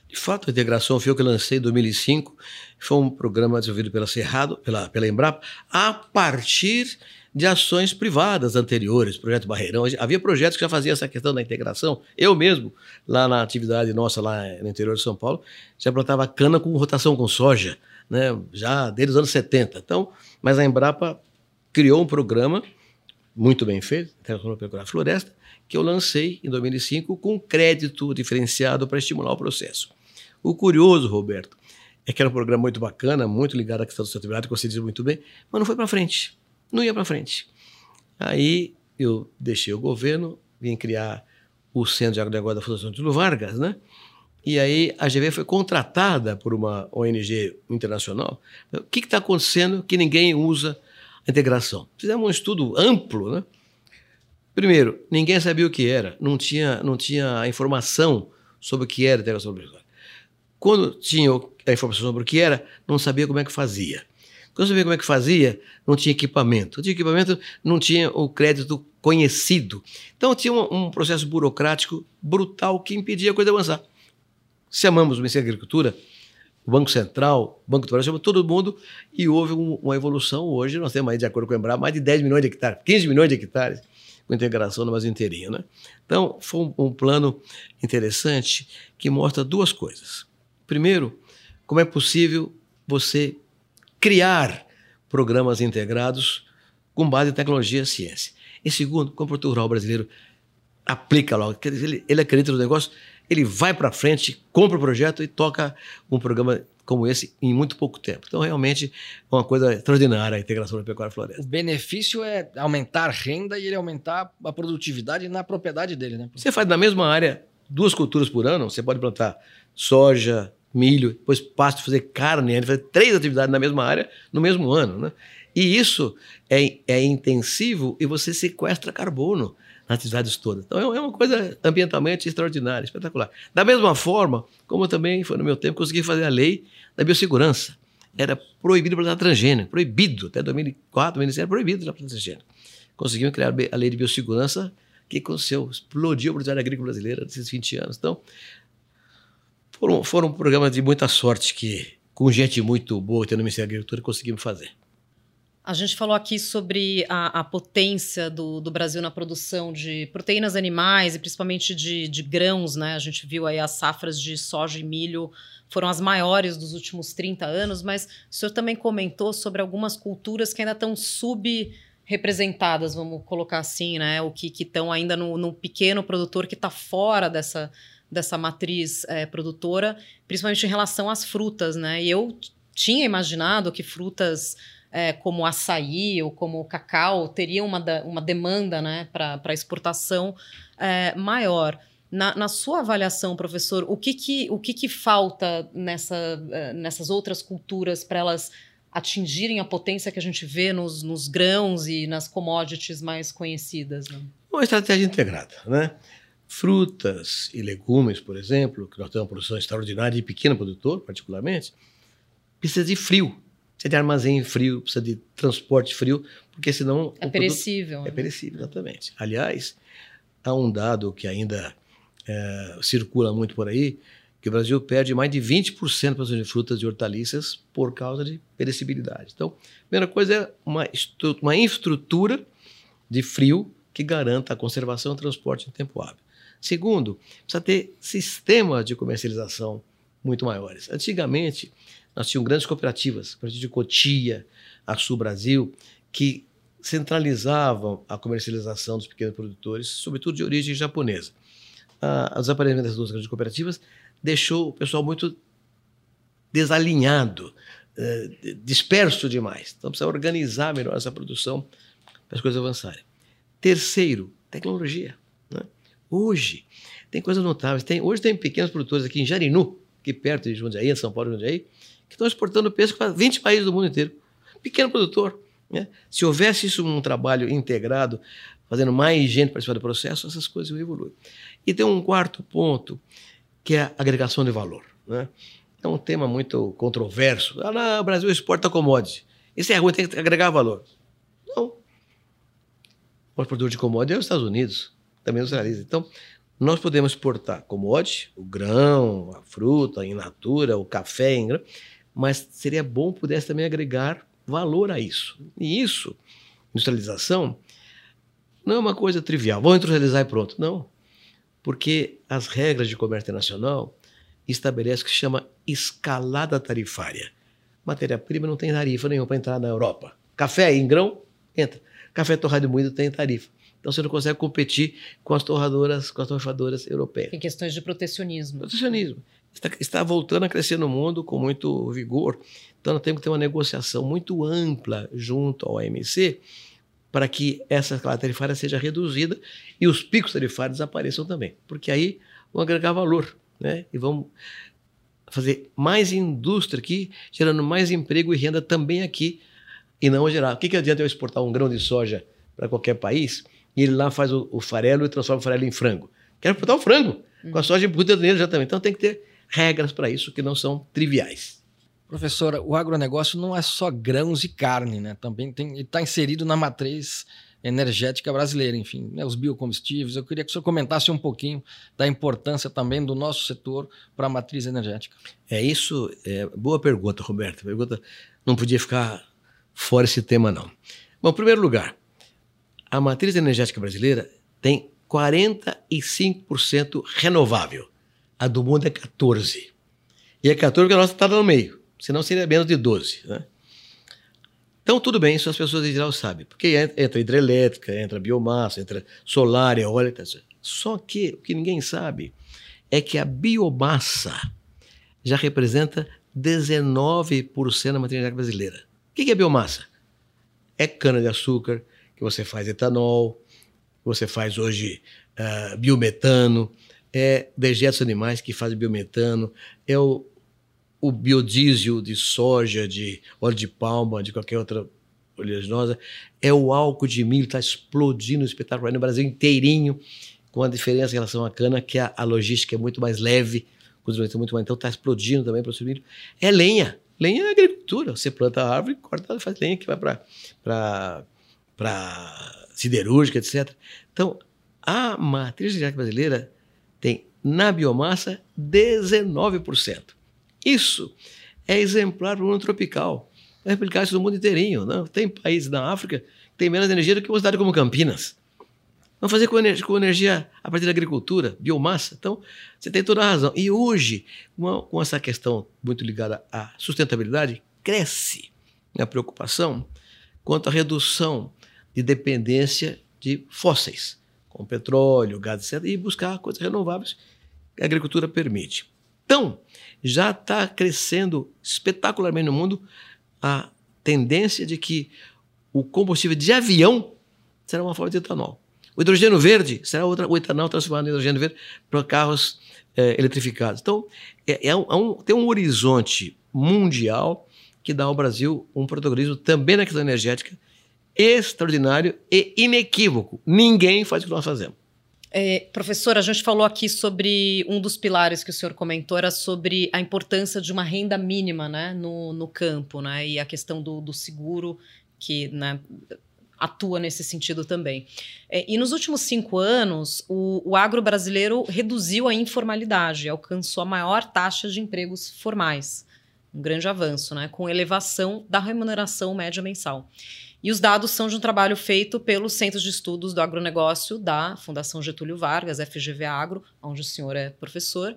De fato, a integração foi o que lancei em 2005. Foi um programa desenvolvido pela Cerrado, pela, pela Embrapa, a partir de ações privadas anteriores, projeto Barreirão. Havia projetos que já faziam essa questão da integração. Eu mesmo, lá na atividade nossa, lá no interior de São Paulo, já plantava cana com rotação com soja, né? já desde os anos 70. Então, mas a Embrapa criou um programa muito bem feito, Integração Pecuária Floresta, que eu lancei em 2005 com crédito diferenciado para estimular o processo. O curioso, Roberto, é que era um programa muito bacana, muito ligado à questão da sustentabilidade, que você diz muito bem, mas não foi para frente não ia para frente. Aí eu deixei o governo, vim criar o Centro de Agronegócio da Fundação Tilo Vargas, né? E aí a GV foi contratada por uma ONG internacional. O que está acontecendo que ninguém usa a integração? Fizemos um estudo amplo, né? Primeiro, ninguém sabia o que era, não tinha, não tinha informação sobre o que era a integração Quando tinha a informação sobre o que era, não sabia como é que fazia. Quando você vê como é que fazia, não tinha equipamento. Não tinha equipamento, não tinha o crédito conhecido. Então tinha um, um processo burocrático brutal que impedia a coisa avançar. Chamamos o Ministério da Agricultura, o Banco Central, o Banco do Brasil, todo mundo e houve um, uma evolução. Hoje nós temos aí, de acordo com o Embraer, mais de 10 milhões de hectares, 15 milhões de hectares com integração no Brasil inteirinho. Né? Então, foi um, um plano interessante que mostra duas coisas. Primeiro, como é possível você criar programas integrados com base em tecnologia e ciência. E segundo, como o produtor rural brasileiro aplica logo, quer dizer, ele, ele acredita no negócio, ele vai para frente, compra o projeto e toca um programa como esse em muito pouco tempo. Então, realmente, é uma coisa extraordinária a integração da pecuária floresta. O benefício é aumentar a renda e ele aumentar a produtividade na propriedade dele, né? Você faz na mesma área duas culturas por ano, você pode plantar soja, milho, depois pasto, fazer carne, fazer três atividades na mesma área no mesmo ano. Né? E isso é, é intensivo e você sequestra carbono nas atividades todas. Então é uma coisa ambientalmente extraordinária, espetacular. Da mesma forma, como também foi no meu tempo, consegui fazer a lei da biossegurança. Era proibido plantar transgênico, proibido. Até 2004, 2006 era proibido plantar transgênico. Conseguimos criar a lei de biossegurança que aconteceu, explodiu a produtividade agrícola brasileira nesses 20 anos. Então, foram, foram programas de muita sorte que, com gente muito boa tendo no Ministério da Agricultura, conseguimos fazer. A gente falou aqui sobre a, a potência do, do, Brasil na produção de proteínas animais e principalmente de, de, grãos, né? A gente viu aí as safras de soja e milho foram as maiores dos últimos 30 anos, mas o senhor também comentou sobre algumas culturas que ainda estão subrepresentadas, vamos colocar assim, né? O que estão ainda no, no pequeno produtor que está fora dessa, dessa matriz é, produtora, principalmente em relação às frutas, né? E eu tinha imaginado que frutas é, como açaí ou como cacau teriam uma, uma demanda né, para exportação é, maior. Na, na, sua avaliação, professor, o que, que, o que, que falta nessa, é, nessas outras culturas para elas atingirem a potência que a gente vê nos, nos grãos e nas commodities mais conhecidas? Né? Uma estratégia integrada, né? Frutas e legumes, por exemplo, que nós temos uma produção extraordinária de pequeno produtor, particularmente, precisa de frio. Precisa de armazém frio, precisa de transporte frio, porque senão. É perecível. É perecível, exatamente. Aliás, há um dado que ainda é, circula muito por aí, que o Brasil perde mais de 20% da produção de frutas e hortaliças por causa de perecibilidade. Então, a primeira coisa é uma, uma infraestrutura de frio que garanta a conservação e transporte em tempo hábil. Segundo, precisa ter sistemas de comercialização muito maiores. Antigamente, nós tínhamos grandes cooperativas, a partir de Cotia, a Sul Brasil, que centralizavam a comercialização dos pequenos produtores, sobretudo de origem japonesa. O desaparecimento dessas duas grandes cooperativas deixou o pessoal muito desalinhado, eh, disperso demais. Então precisa organizar melhor essa produção para as coisas avançarem. Terceiro, tecnologia. Hoje, tem coisas notáveis. Tem, hoje tem pequenos produtores aqui em Jarinu, aqui perto de Jundiaí, em São Paulo, Jundiaí, que estão exportando peixe para 20 países do mundo inteiro. Pequeno produtor. Né? Se houvesse isso um trabalho integrado, fazendo mais gente participar do processo, essas coisas iam evoluir. E tem um quarto ponto, que é a agregação de valor. Né? É um tema muito controverso. Ah, não, o Brasil exporta commodity. Isso é ruim, tem que agregar valor. Não. O produtor de commodity é os Estados Unidos, também industrializa. Então, nós podemos exportar commodity, o grão, a fruta, in natura, o café em grão, mas seria bom pudesse também agregar valor a isso. E isso, industrialização, não é uma coisa trivial. Vamos industrializar e pronto. Não. Porque as regras de comércio internacional estabelecem o que se chama escalada tarifária. Matéria-prima não tem tarifa nenhuma para entrar na Europa. Café em grão, entra. Café torrado e moído tem tarifa. Então você não consegue competir com as torradoras, com as torradoras europeias. Tem questões de protecionismo. Protecionismo. Está, está voltando a crescer no mundo com muito vigor. Então nós temos que ter uma negociação muito ampla junto ao OMC para que essa escala tarifária seja reduzida e os picos tarifários desapareçam também. Porque aí vão agregar valor né? e vão fazer mais indústria aqui, gerando mais emprego e renda também aqui e não gerar. O que, que adianta eu exportar um grão de soja para qualquer país e ele lá faz o, o, farelo e transforma o farelo em frango? Quero exportar o frango, com a soja embutida nele já também. Então tem que ter regras para isso que não são triviais. Professora, o agronegócio não é só grãos e carne, né? Também está inserido na matriz energética brasileira, enfim, né, os biocombustíveis. Eu queria que o senhor comentasse um pouquinho da importância também do nosso setor para a matriz energética. É isso, é, boa pergunta, Roberto. Pergunta não podia ficar fora esse tema, não. Bom, em primeiro lugar, a matriz energética brasileira tem 45% renovável. A do mundo é 14%. E é 14% porque a nossa está no meio, senão seria menos de 12%. Né? Então, tudo bem, isso as pessoas em geral sabem, porque entra hidrelétrica, entra biomassa, entra solar, eólica. Só que o que ninguém sabe é que a biomassa já representa 19% da matéria brasileira. O que é biomassa? É cana-de-açúcar, que você faz etanol, que você faz hoje uh, biometano, é dejetos animais que fazem biometano, é o, o biodiesel de soja, de óleo de palma, de qualquer outra oleaginosa, é o álcool de milho, está explodindo espetacular no Brasil inteirinho, com a diferença em relação à cana, que a, a logística é muito mais leve, o desenvolvimento muito mais, então está explodindo também para o milho. É lenha, lenha é agricultura, você planta a árvore, corta faz lenha que vai para siderúrgica, etc. Então, a matriz energética brasileira tem na biomassa 19%. Isso é exemplar para o mundo tropical. Vai replicar isso no mundo inteirinho. Né? Tem países na África que têm menos energia do que uma cidade como Campinas. Vamos fazer com energia, com energia, a partir da agricultura, biomassa. Então, você tem toda a razão. E hoje, uma, com essa questão muito ligada à sustentabilidade, cresce a preocupação quanto à redução de dependência de fósseis, como petróleo, gás, etc., e buscar coisas renováveis que a agricultura permite. Então, já está crescendo espetacularmente no mundo a tendência de que o combustível de avião será uma forma de etanol. O hidrogênio verde será outra, o etanol transformado em hidrogênio verde para carros é, eletrificados. Então, é, é um, é tem um horizonte mundial que dá ao Brasil um protagonismo também na questão energética extraordinário e inequívoco. Ninguém faz o que nós fazemos. É, professor, a gente falou aqui sobre um dos pilares que o senhor comentou, era sobre a importância de uma renda mínima né, no, no campo, né, e a questão do, do seguro, que né, atua nesse sentido também. É, e nos últimos cinco anos, o, o agro brasileiro reduziu a informalidade, alcançou a maior taxa de empregos formais. Um grande avanço, né, com elevação da remuneração média mensal. E os dados são de um trabalho feito pelo Centro de Estudos do Agronegócio da Fundação Getúlio Vargas, FGV Agro, onde o senhor é professor.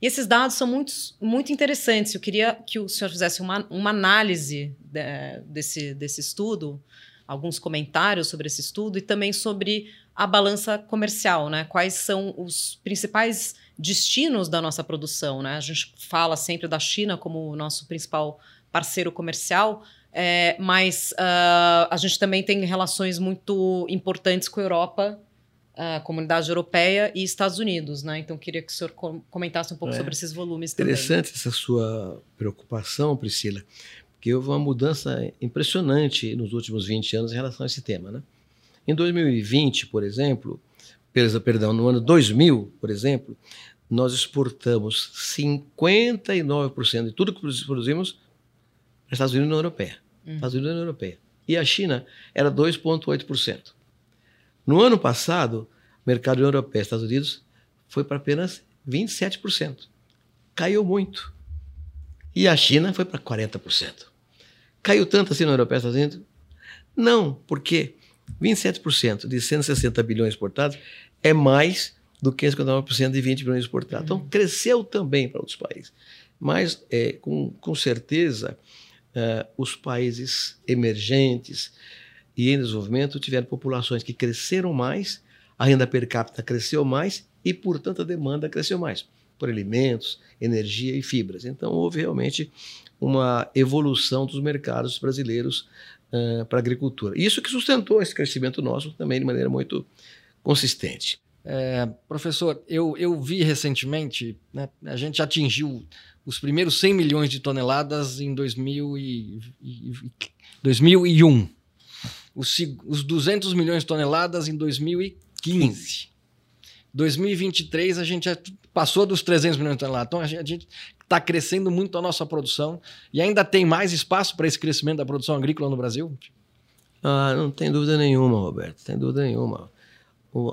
E esses dados são muito, muito interessantes. Eu queria que o senhor fizesse uma, uma análise de, desse, desse estudo, alguns comentários sobre esse estudo e também sobre a balança comercial, né? Quais são os principais destinos da nossa produção, né? A gente fala sempre da China como o nosso principal parceiro comercial, é, mas uh, a gente também tem relações muito importantes com a Europa, a comunidade europeia e Estados Unidos, né? Então queria que o senhor comentasse um pouco é. sobre esses volumes Interessante também. essa sua preocupação, Priscila, porque houve uma mudança impressionante nos últimos 20 anos em relação a esse tema, né? Em 2020, por exemplo, perdão, no ano 2000, por exemplo, nós exportamos 59% de tudo que produzimos Estados Unidos e União Europeia. Uhum. Estados Unidos e União Europeia. E a China era 2,8%. No ano passado, o mercado União Europeia e Estados Unidos foi para apenas 27%. Caiu muito. E a China foi para 40%. Caiu tanto assim na União Europeia e Estados Unidos? Não, porque 27% de 160 bilhões exportados é mais do que 59% de 20 bilhões exportados. Então, uhum. cresceu também para outros países. Mas, é, com, com certeza, uh, os países emergentes e em desenvolvimento tiveram populações que cresceram mais, a renda per capita cresceu mais e, portanto, a demanda cresceu mais por alimentos, energia e fibras. Então, houve realmente uma evolução dos mercados brasileiros uh, para a agricultura. Isso que sustentou esse crescimento nosso também de maneira muito consistente. É, professor, eu, eu vi recentemente, né, a gente atingiu os primeiros 100 milhões de toneladas em 2000 e, e, 2001. Os, os 200 milhões de toneladas em 2015. 2023 a gente passou dos 300 milhões de toneladas. Então a gente está crescendo muito a nossa produção e ainda tem mais espaço para esse crescimento da produção agrícola no Brasil? Ah, não tem dúvida nenhuma, Roberto, tem dúvida nenhuma.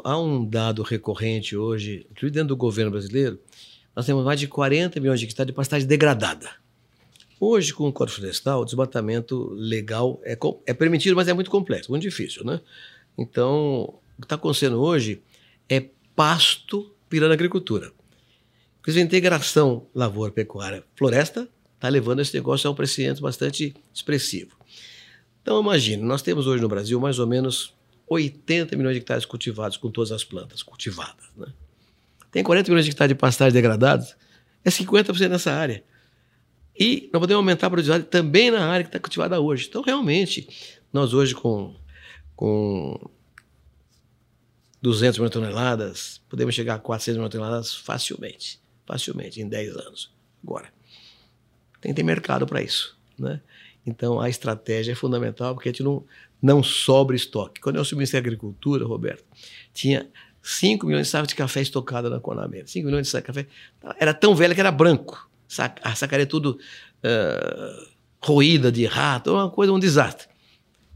Há um dado recorrente hoje, inclusive dentro do governo brasileiro, nós temos mais de 40 milhões de hectares de pastagem degradada. Hoje, com o Código Florestal, o desmatamento legal é, é permitido, mas é muito complexo, muito difícil, né? Então, o que está acontecendo hoje é pasto virando agricultura. Porque a integração lavoura-pecuária-floresta está levando esse negócio a um crescimento bastante expressivo. Então, imagine, nós temos hoje no Brasil mais ou menos 80 milhões de hectares cultivados com todas as plantas cultivadas, né? tem 40 milhões de hectares de pastagem degradados, é 50% nessa área. E nós podemos aumentar a produtividade também na área que está cultivada hoje. Então, realmente, nós hoje com, com 200 milhões de toneladas, podemos chegar a 400 milhões de toneladas facilmente. Facilmente, em 10 anos. Agora, tem que ter mercado para isso. Né? Então, a estratégia é fundamental, porque a gente não, não sobra estoque. Quando eu assumi o Ministério da Agricultura, Roberto, tinha 5 milhões de sacas de café estocada na Conamera. 5 milhões de sacas de café. Era tão velha que era branco. A sacaria tudo uh, roída de rato, uma coisa, um desastre.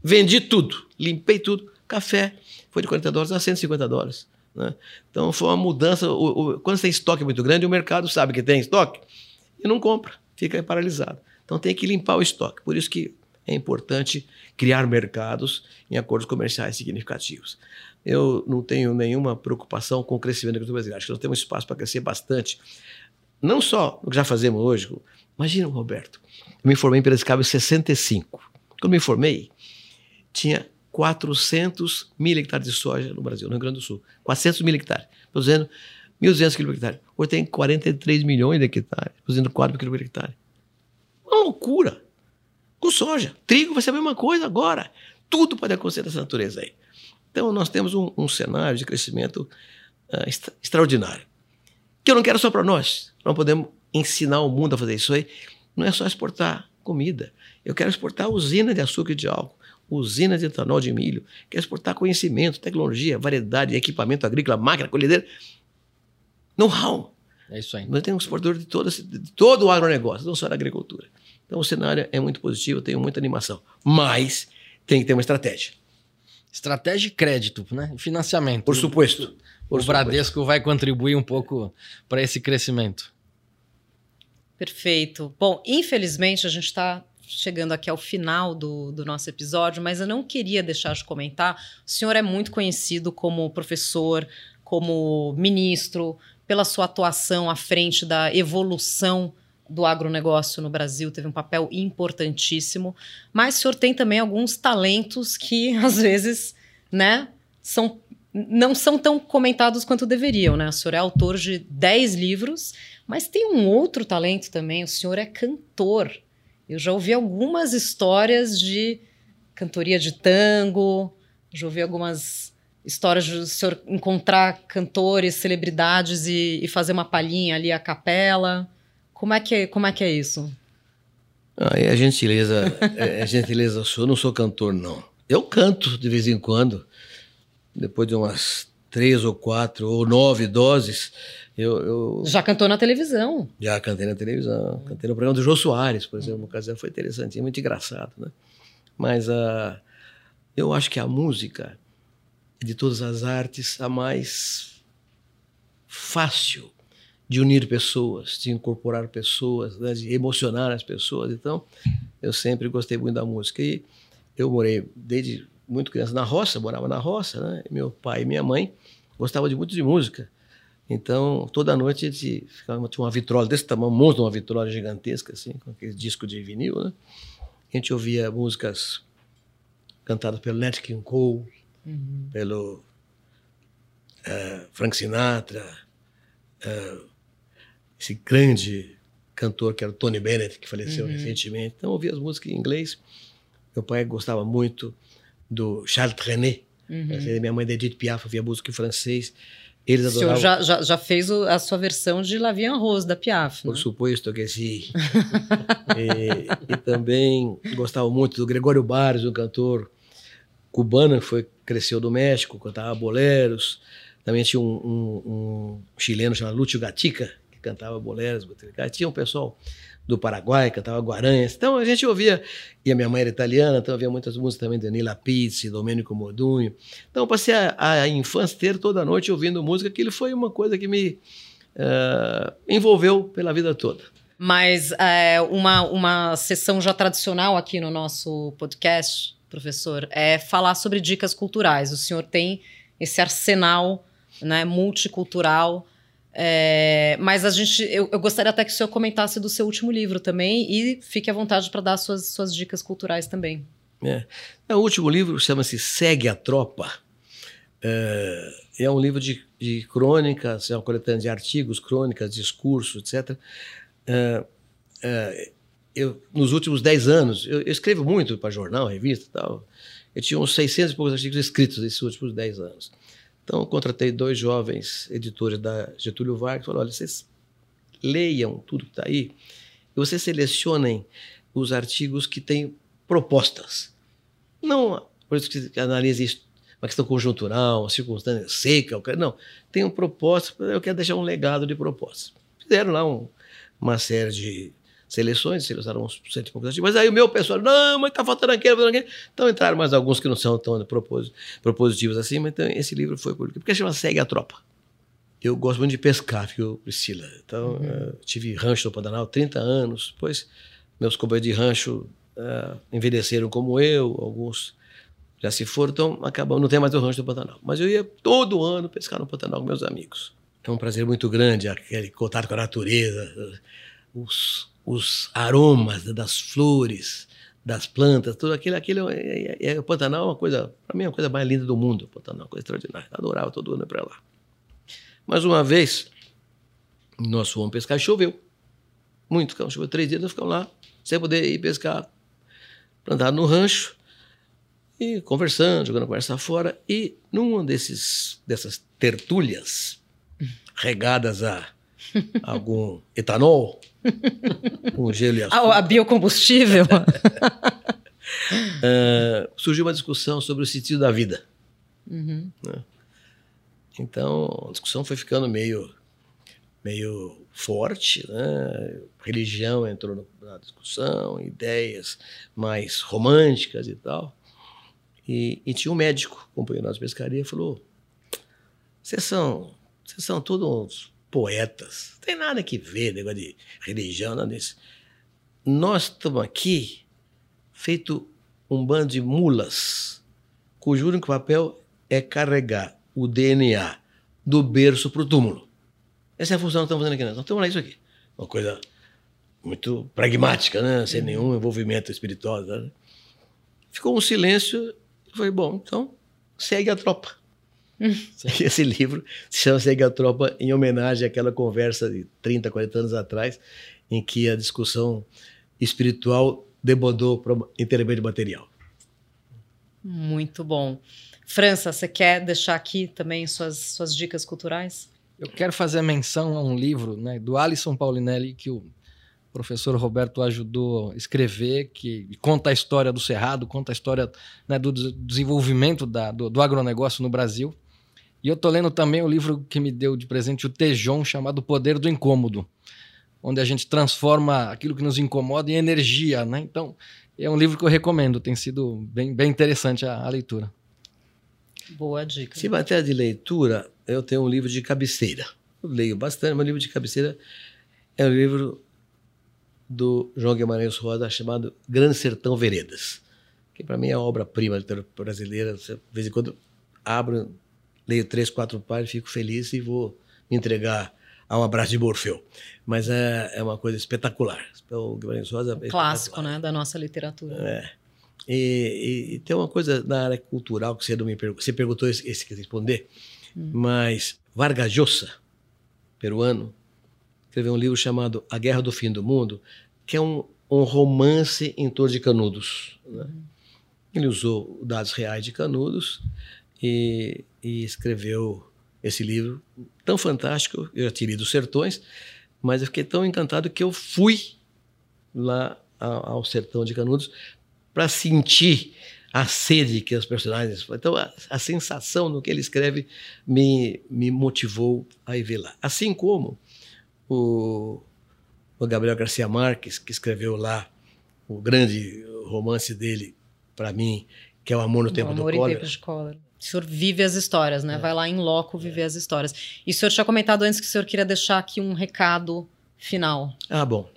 Vendi tudo, limpei tudo. Café foi de 40 dólares a 150 dólares. Né? Então foi uma mudança. O, o, quando você tem estoque muito grande, o mercado sabe que tem estoque e não compra, fica paralisado. Então tem que limpar o estoque. Por isso que é importante criar mercados em acordos comerciais significativos eu não tenho nenhuma preocupação com o crescimento da agricultura brasileira. Acho que nós temos espaço para crescer bastante. Não só no que já fazemos hoje. Imagina, Roberto, eu me formei em Piracicaba em 65. Quando me formei, tinha 400 mil hectares de soja no Brasil, no Rio Grande do Sul. 400 mil hectares, produzindo 1.200 quilos por hectare. Hoje tem 43 milhões de hectares, produzindo 4 quilos por hectare. Uma loucura! Com soja. Trigo vai ser a mesma coisa agora. Tudo pode acontecer dessa natureza aí. Então, nós temos um, um cenário de crescimento uh, extra, extraordinário. Que eu não quero só para nós. Não podemos ensinar o mundo a fazer isso aí. Não é só exportar comida. Eu quero exportar usina de açúcar e de álcool, usina de etanol de milho, quer exportar conhecimento, tecnologia, variedade, equipamento agrícola, máquina, colhedeira, know-how. É isso aí. Nós temos exportador de todo, de todo o agronegócio, não só da agricultura. Então o cenário é muito positivo, eu tenho muita animação. Mas tem que ter uma estratégia. Estratégia de crédito, né? Financiamento. Por suposto. Por o Bradesco vai contribuir um pouco para esse crescimento. Perfeito. Bom, infelizmente a gente está chegando aqui ao final do, do nosso episódio, mas eu não queria deixar de comentar. O senhor é muito conhecido como professor, como ministro, pela sua atuação à frente da evolução do agronegócio no Brasil, teve um papel importantíssimo. Mas o senhor tem também alguns talentos que, às vezes, né, são, não são tão comentados quanto deveriam. Né? O senhor é autor de 10 livros mas tem um outro talento também, o senhor é cantor. Eu já ouvi algumas histórias de cantoria de tango, já ouvi algumas histórias de o senhor encontrar cantores, celebridades e, e fazer uma palhinha ali à capela. Como é que é, como é, que é isso? Ah, é a gentileza, é, é gentileza sua. Eu não sou cantor, não. Eu canto de vez em quando, depois de umas três ou quatro ou nove doses. Eu, eu, Já cantou na televisão? Já cantei na televisão. Cantei no programa do Jô Soares, por exemplo. Uma ocasião foi interessante, muito engraçado, né? Mas uh, eu acho que a música, de todas as artes, a mais fácil de unir pessoas, de incorporar pessoas, né? de emocionar as pessoas. Então, eu sempre gostei muito da música. E eu morei desde muito criança na roça, morava na roça, né? Meu pai e minha mãe gostavam de muito de música. Então, toda noite a gente ficava, tinha uma vitrola desse tamanho, um monstro, uma vitrola gigantesca, assim, com aquele disco de vinil, né? A gente ouvia músicas cantadas pelo Nat King Cole, uhum. pelo uh, Frank Sinatra, uh, esse grande cantor que era o Tony Bennett, que faleceu uhum. recentemente. Então, ouvia as músicas em inglês. Meu pai gostava muito do Charles Trenet. Uhum. Minha mãe, Edith Piaf, ouvia música em francês. Eles adoravam... O senhor já, já, já fez a sua versão de La Vie en Rose, da Piaf, Por né? suposto que sim. e, e, também gostava muito do Gregório Barros, um cantor cubano que foi, cresceu do México, cantava boleros. Também tinha um, um, um chileno chamado Lúcio Gatica, cantava boleros. Tinha um pessoal do Paraguai, cantava Guaranhas. Então a gente ouvia, e a minha mãe era italiana, então havia muitas músicas também de Pizzi, Domenico Modunho. Então eu passei a, a infância inteira, toda noite, ouvindo música, aquilo foi uma coisa que me uh, envolveu pela vida toda. Mas é, uma, uma sessão já tradicional aqui no nosso podcast, professor, é falar sobre dicas culturais. O senhor tem esse arsenal né, multicultural é, mas a gente, eu, eu, gostaria até que o senhor comentasse do seu último livro também e fique à vontade para dar suas, suas dicas culturais também. É. é o último livro chama-se Segue a Tropa. É, é um livro de, de, crônicas, é uma coletânea de artigos, crônicas, discursos, etc. É, é, eu, nos últimos 10 anos, eu, eu escrevo muito para jornal, revista e tal. Eu tinha uns 600 e poucos artigos escritos nesses últimos 10 anos. Então, contratei dois jovens editores da Getúlio Vargas falaram: olha, vocês leiam tudo que está aí e vocês selecionem os artigos que têm propostas. Não, por isso que analise isso, uma questão conjuntural, uma circunstância seca, não. Tem um propósito, eu quero deixar um legado de propostas. Fizeram lá um, uma série de seleções, selecionaram uns cento e poucos artigos. Mas aí o meu pessoal, não, mas tá faltando aquele, faltando aquele. Então entraram mais alguns que não são tão propositivos assim, mas então esse livro foi publicado. Porque chama Segue a Tropa. Eu gosto muito de pescar, viu, Priscila? Então, uhum. uh, tive rancho no Pantanal 30 anos. Depois, meus companheiros de rancho uh, envelheceram como eu, alguns já se foram, então acabamos, não tem mais o rancho do Pantanal. Mas eu ia todo ano pescar no Pantanal com meus amigos. É um prazer muito grande, aquele contato com a natureza, os, os aromas das flores, das plantas, tudo aquilo, aquilo é, é, é, o Pantanal é uma coisa, para mim é a coisa mais linda do mundo, o Pantanal, é uma coisa extraordinária. Adorava todo ano para lá. Mas uma vez, nós fomos pescar e choveu. Muito, choveu três dias, nós ficamos lá, sem poder ir pescar, plantado no rancho, e conversando, jogando conversa fora, e numa desses, dessas tertúlias regadas a algum etanol, com gelo e açúcar. A, a biocombustível. uh, surgiu uma discussão sobre o sentido da vida. Uhum. Né? Então, a discussão foi ficando meio, meio forte, né? religião entrou na discussão, ideias mais românticas e tal. E, e tinha um médico, companheiro de pescaria, falou: vocês são, vocês são todos poetas, não tem nada que ver, negócio de religião, nada disso. Nós estamos aqui feito um bando de mulas, cujo único papel é carregar o DNA do berço para o túmulo. Essa é a função que estamos fazendo aqui. Né? Então, estamos lá isso aqui. Uma coisa muito pragmática, né? sem nenhum envolvimento espiritual. Né? Ficou um silêncio. Falei, bom, então segue a tropa. Esse livro se chama Segue a Tropa em homenagem àquela conversa de 30, 40 anos atrás, em que a discussão espiritual debandou para intermédio material. Muito bom. França, você quer deixar aqui também suas, suas dicas culturais? Eu quero fazer menção a um livro né, do Alisson Paulinelli que o professor Roberto ajudou a escrever, que conta a história do Cerrado, conta a história né, do desenvolvimento da, do, do agronegócio no Brasil. E eu tô lendo também o livro que me deu de presente o Tejon, chamado O Poder do Incômodo, onde a gente transforma aquilo que nos incomoda em energia, né? Então, é um livro que eu recomendo, tem sido bem, bem interessante a, a leitura. Boa dica. Se matéria de leitura, eu tenho um livro de cabeceira. Eu leio bastante, meu livro de cabeceira é um livro do João Guimarães Rosa chamado Grande Sertão Veredas, que para mim é a obra-prima brasileira. De vez em quando abro leio três, quatro páginas, fico feliz e vou me entregar a um abraço de Morfeu. Mas é, é uma coisa espetacular. O Guimarães Rosa é clássico, né, da nossa literatura. É. E, e, e, tem uma coisa na área cultural que você não me perguntou, você perguntou esse, esse que responder, hum. mas Vargas Llosa, peruano, escreveu um livro chamado A Guerra do Fim do Mundo, que é um, um romance em torno de Canudos. Né? Hum. Ele usou dados reais de Canudos e, e escreveu esse livro tão fantástico. Eu já tinha lido Os Sertões, mas eu fiquei tão encantado que eu fui lá ao sertão de Canudos para sentir a sede que os personagens. Então, a, a, sensação no que ele escreve me, me motivou a ir ver lá. Assim como o, o Gabriel Garcia Marques, que escreveu lá o grande romance dele, para mim, que é O Amor no Tempo Amor do Cólera. O senhor vive as histórias, né? É. Vai lá em loco viver é. as histórias. E o senhor tinha comentado antes que o senhor queria deixar aqui um recado final. Ah, bom.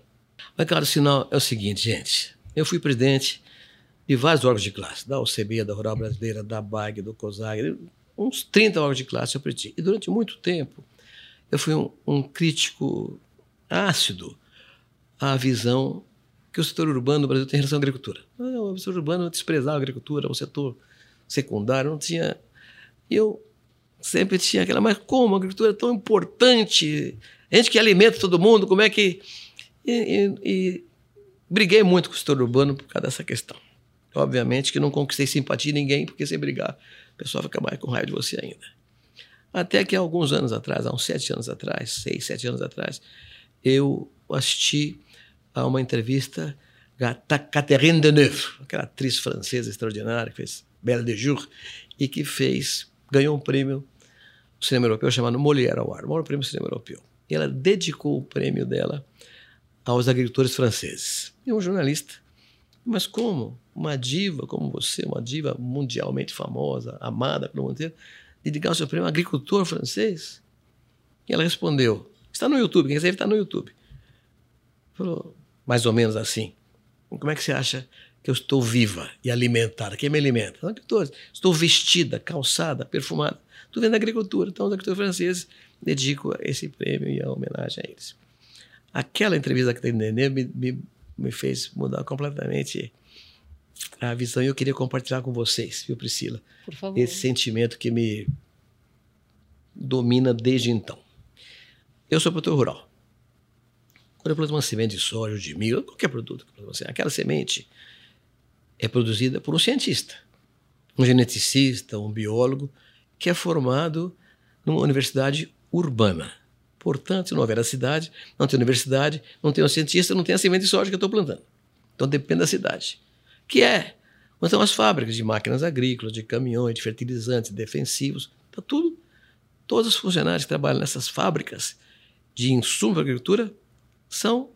O recado final é o seguinte, gente. Eu fui presidente de vários órgãos de classe, da OCB, da Rural Brasileira, da BAG, do COSAG, uns 30 órgãos de classe eu presidi. E durante muito tempo eu fui um, um crítico ácido à visão que o setor urbano no Brasil tem em relação à agricultura. Ah, o setor urbano desprezava a agricultura, o setor secundário, não tinha. Eu sempre tinha aquela, mas como a agricultura é tão importante? A gente que alimenta todo mundo, como é que. E, e, e briguei muito com o setor urbano por causa dessa questão. Obviamente que não conquistei simpatia de ninguém, porque sem brigar, o pessoal fica mais com raiva de você ainda. Até que alguns anos atrás, há uns sete anos atrás, seis, sete anos atrás, eu assisti a uma entrevista da Catherine Deneuve, aquela atriz francesa extraordinária que fez Belle de Jour, e que fez, ganhou um prêmio do cinema europeu chamado Molière Award, o maior prêmio do cinema europeu. E ela dedicou o prêmio dela aos agricultores franceses. E um jornalista, mas como uma diva como você, uma diva mundialmente famosa, amada pelo mundo inteiro, dedicar o seu prêmio a agricultor francês? E ela respondeu, está no YouTube, quem quiser está no YouTube. Falou, mais ou menos assim, como é que você acha que eu estou viva e alimentada. Quem me alimenta? Os agricultores. Estou vestida, calçada, perfumada. Estou vendo a agricultura. Então, os agricultores franceses dedico esse prêmio e a homenagem a eles. Aquela entrevista que tem Nenê me, me, me fez mudar completamente a visão e eu queria compartilhar com vocês, viu, Priscila? Por favor. Esse sentimento que me domina desde então. Eu sou produtor rural. Quando eu planto uma semente de soja, de milho, qualquer produto, aquela semente é produzida por um cientista, um geneticista, um biólogo, que é formado numa universidade urbana. Portanto, se não houver a cidade, não tem universidade, não tem um cientista, não tem a semente de soja que eu estou plantando. Então depende da cidade. Que é Então, as fábricas de máquinas agrícolas, de caminhões, de fertilizantes, defensivos, tá tudo. Todos os funcionários que trabalham nessas fábricas de insumos para agricultura são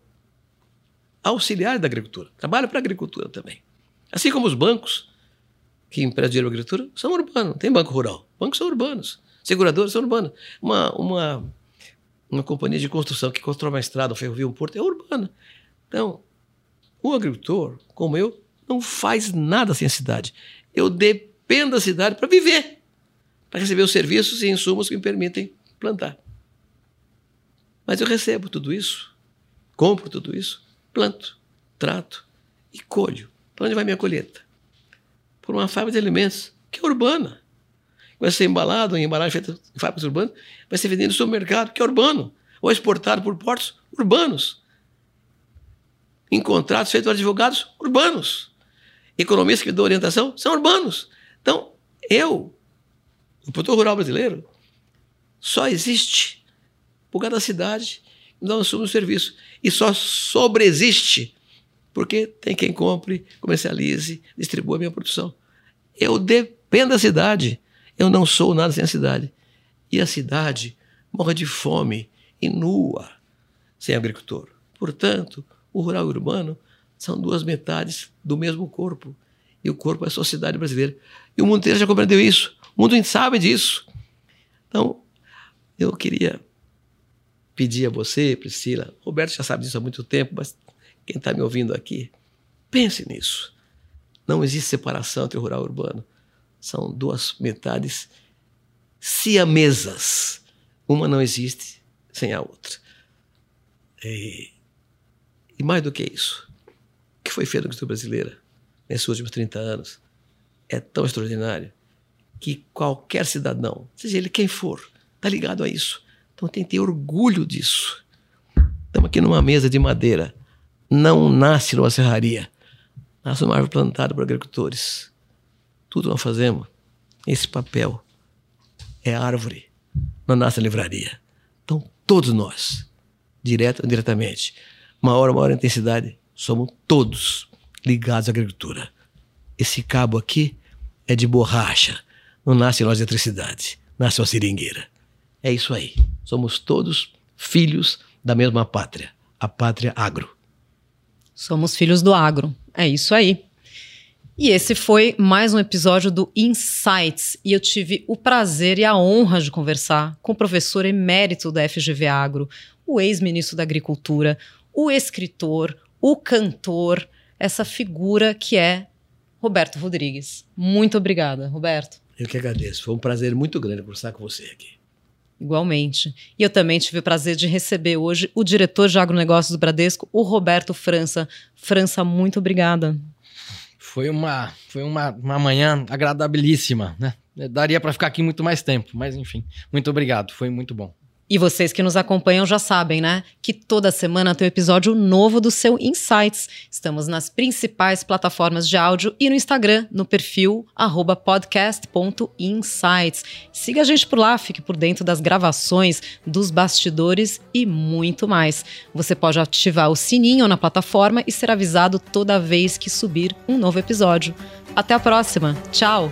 auxiliares da agricultura, trabalham para a agricultura também. Assim como os bancos que emprestam dinheiro a agricultura são urbanos, não tem banco rural. Bancos são urbanos, seguradoras são urbanas. Uma, uma, uma companhia de construção que constrói uma estrada, um ferrovia, um porto, é urbana. Então, o agricultor, como eu, não faz nada sem a cidade. Eu dependo da cidade para viver, para receber os serviços e insumos que me permitem plantar. Mas eu recebo tudo isso, compro tudo isso, planto, trato e colho. Para onde vai minha colheita? Por uma fábrica de alimentos, que é urbana. Vai ser embalado em embalagem feita em fábricas urbanas, vai ser vendido no supermercado, que é urbano, ou exportado por portos urbanos. Em contratos feitos por advogados urbanos economistas que dão orientação são urbanos. Então, eu, o produtor rural brasileiro, só existe por causa da cidade e não assume o serviço. E só sobreexiste porque tem quem compre, comercialize, distribua a minha produção. Eu dependo da cidade. Eu não sou nada sem a cidade. E a cidade morre de fome e nua sem agricultor. Portanto, o rural e o urbano são duas metades do mesmo corpo. E o corpo é a sociedade brasileira. E o mundo inteiro já compreendeu isso. O mundo sabe disso. Então, eu queria pedir a você, Priscila, Roberto já sabe disso há muito tempo, mas quem está me ouvindo aqui, pense nisso. Não existe separação entre o rural e o urbano. São duas metades siamesas. Uma não existe sem a outra. E, e mais do que isso, que foi feito na cultura brasileira nesses últimos 30 anos é tão extraordinário que qualquer cidadão, seja ele quem for, está ligado a isso. Então tem que ter orgulho disso. Estamos aqui numa mesa de madeira. Não nasce numa serraria. Nasce numa árvore plantada por agricultores. Tudo nós fazemos. Esse papel é árvore. Não nasce na livraria. Então todos nós, direto ou indiretamente, maior ou maior intensidade, somos todos ligados à agricultura. Esse cabo aqui é de borracha, não nasce nós de eletricidade, nasce uma seringueira. É isso aí. Somos todos filhos da mesma pátria, a pátria agro. Somos filhos do agro. É isso aí. E esse foi mais um episódio do Insights. E eu tive o prazer e a honra de conversar com o professor emérito da FGV Agro, o ex-ministro da Agricultura, o escritor, o cantor, essa figura que é Roberto Rodrigues. Muito obrigada, Roberto. Eu que agradeço. Foi um prazer muito grande conversar com você aqui. Igualmente. E eu também tive o prazer de receber hoje o diretor de agronegócios do Bradesco, o Roberto França. França, muito obrigada. Foi uma, foi uma, uma manhã agradabilíssima, né? Daria para ficar aqui muito mais tempo, mas enfim, muito obrigado, foi muito bom. E vocês que nos acompanham já sabem, né? Que toda semana tem um episódio novo do seu Insights. Estamos nas principais plataformas de áudio e no Instagram, no perfil podcast.insights. Siga a gente por lá, fique por dentro das gravações, dos bastidores e muito mais. Você pode ativar o sininho na plataforma e ser avisado toda vez que subir um novo episódio. Até a próxima. Tchau!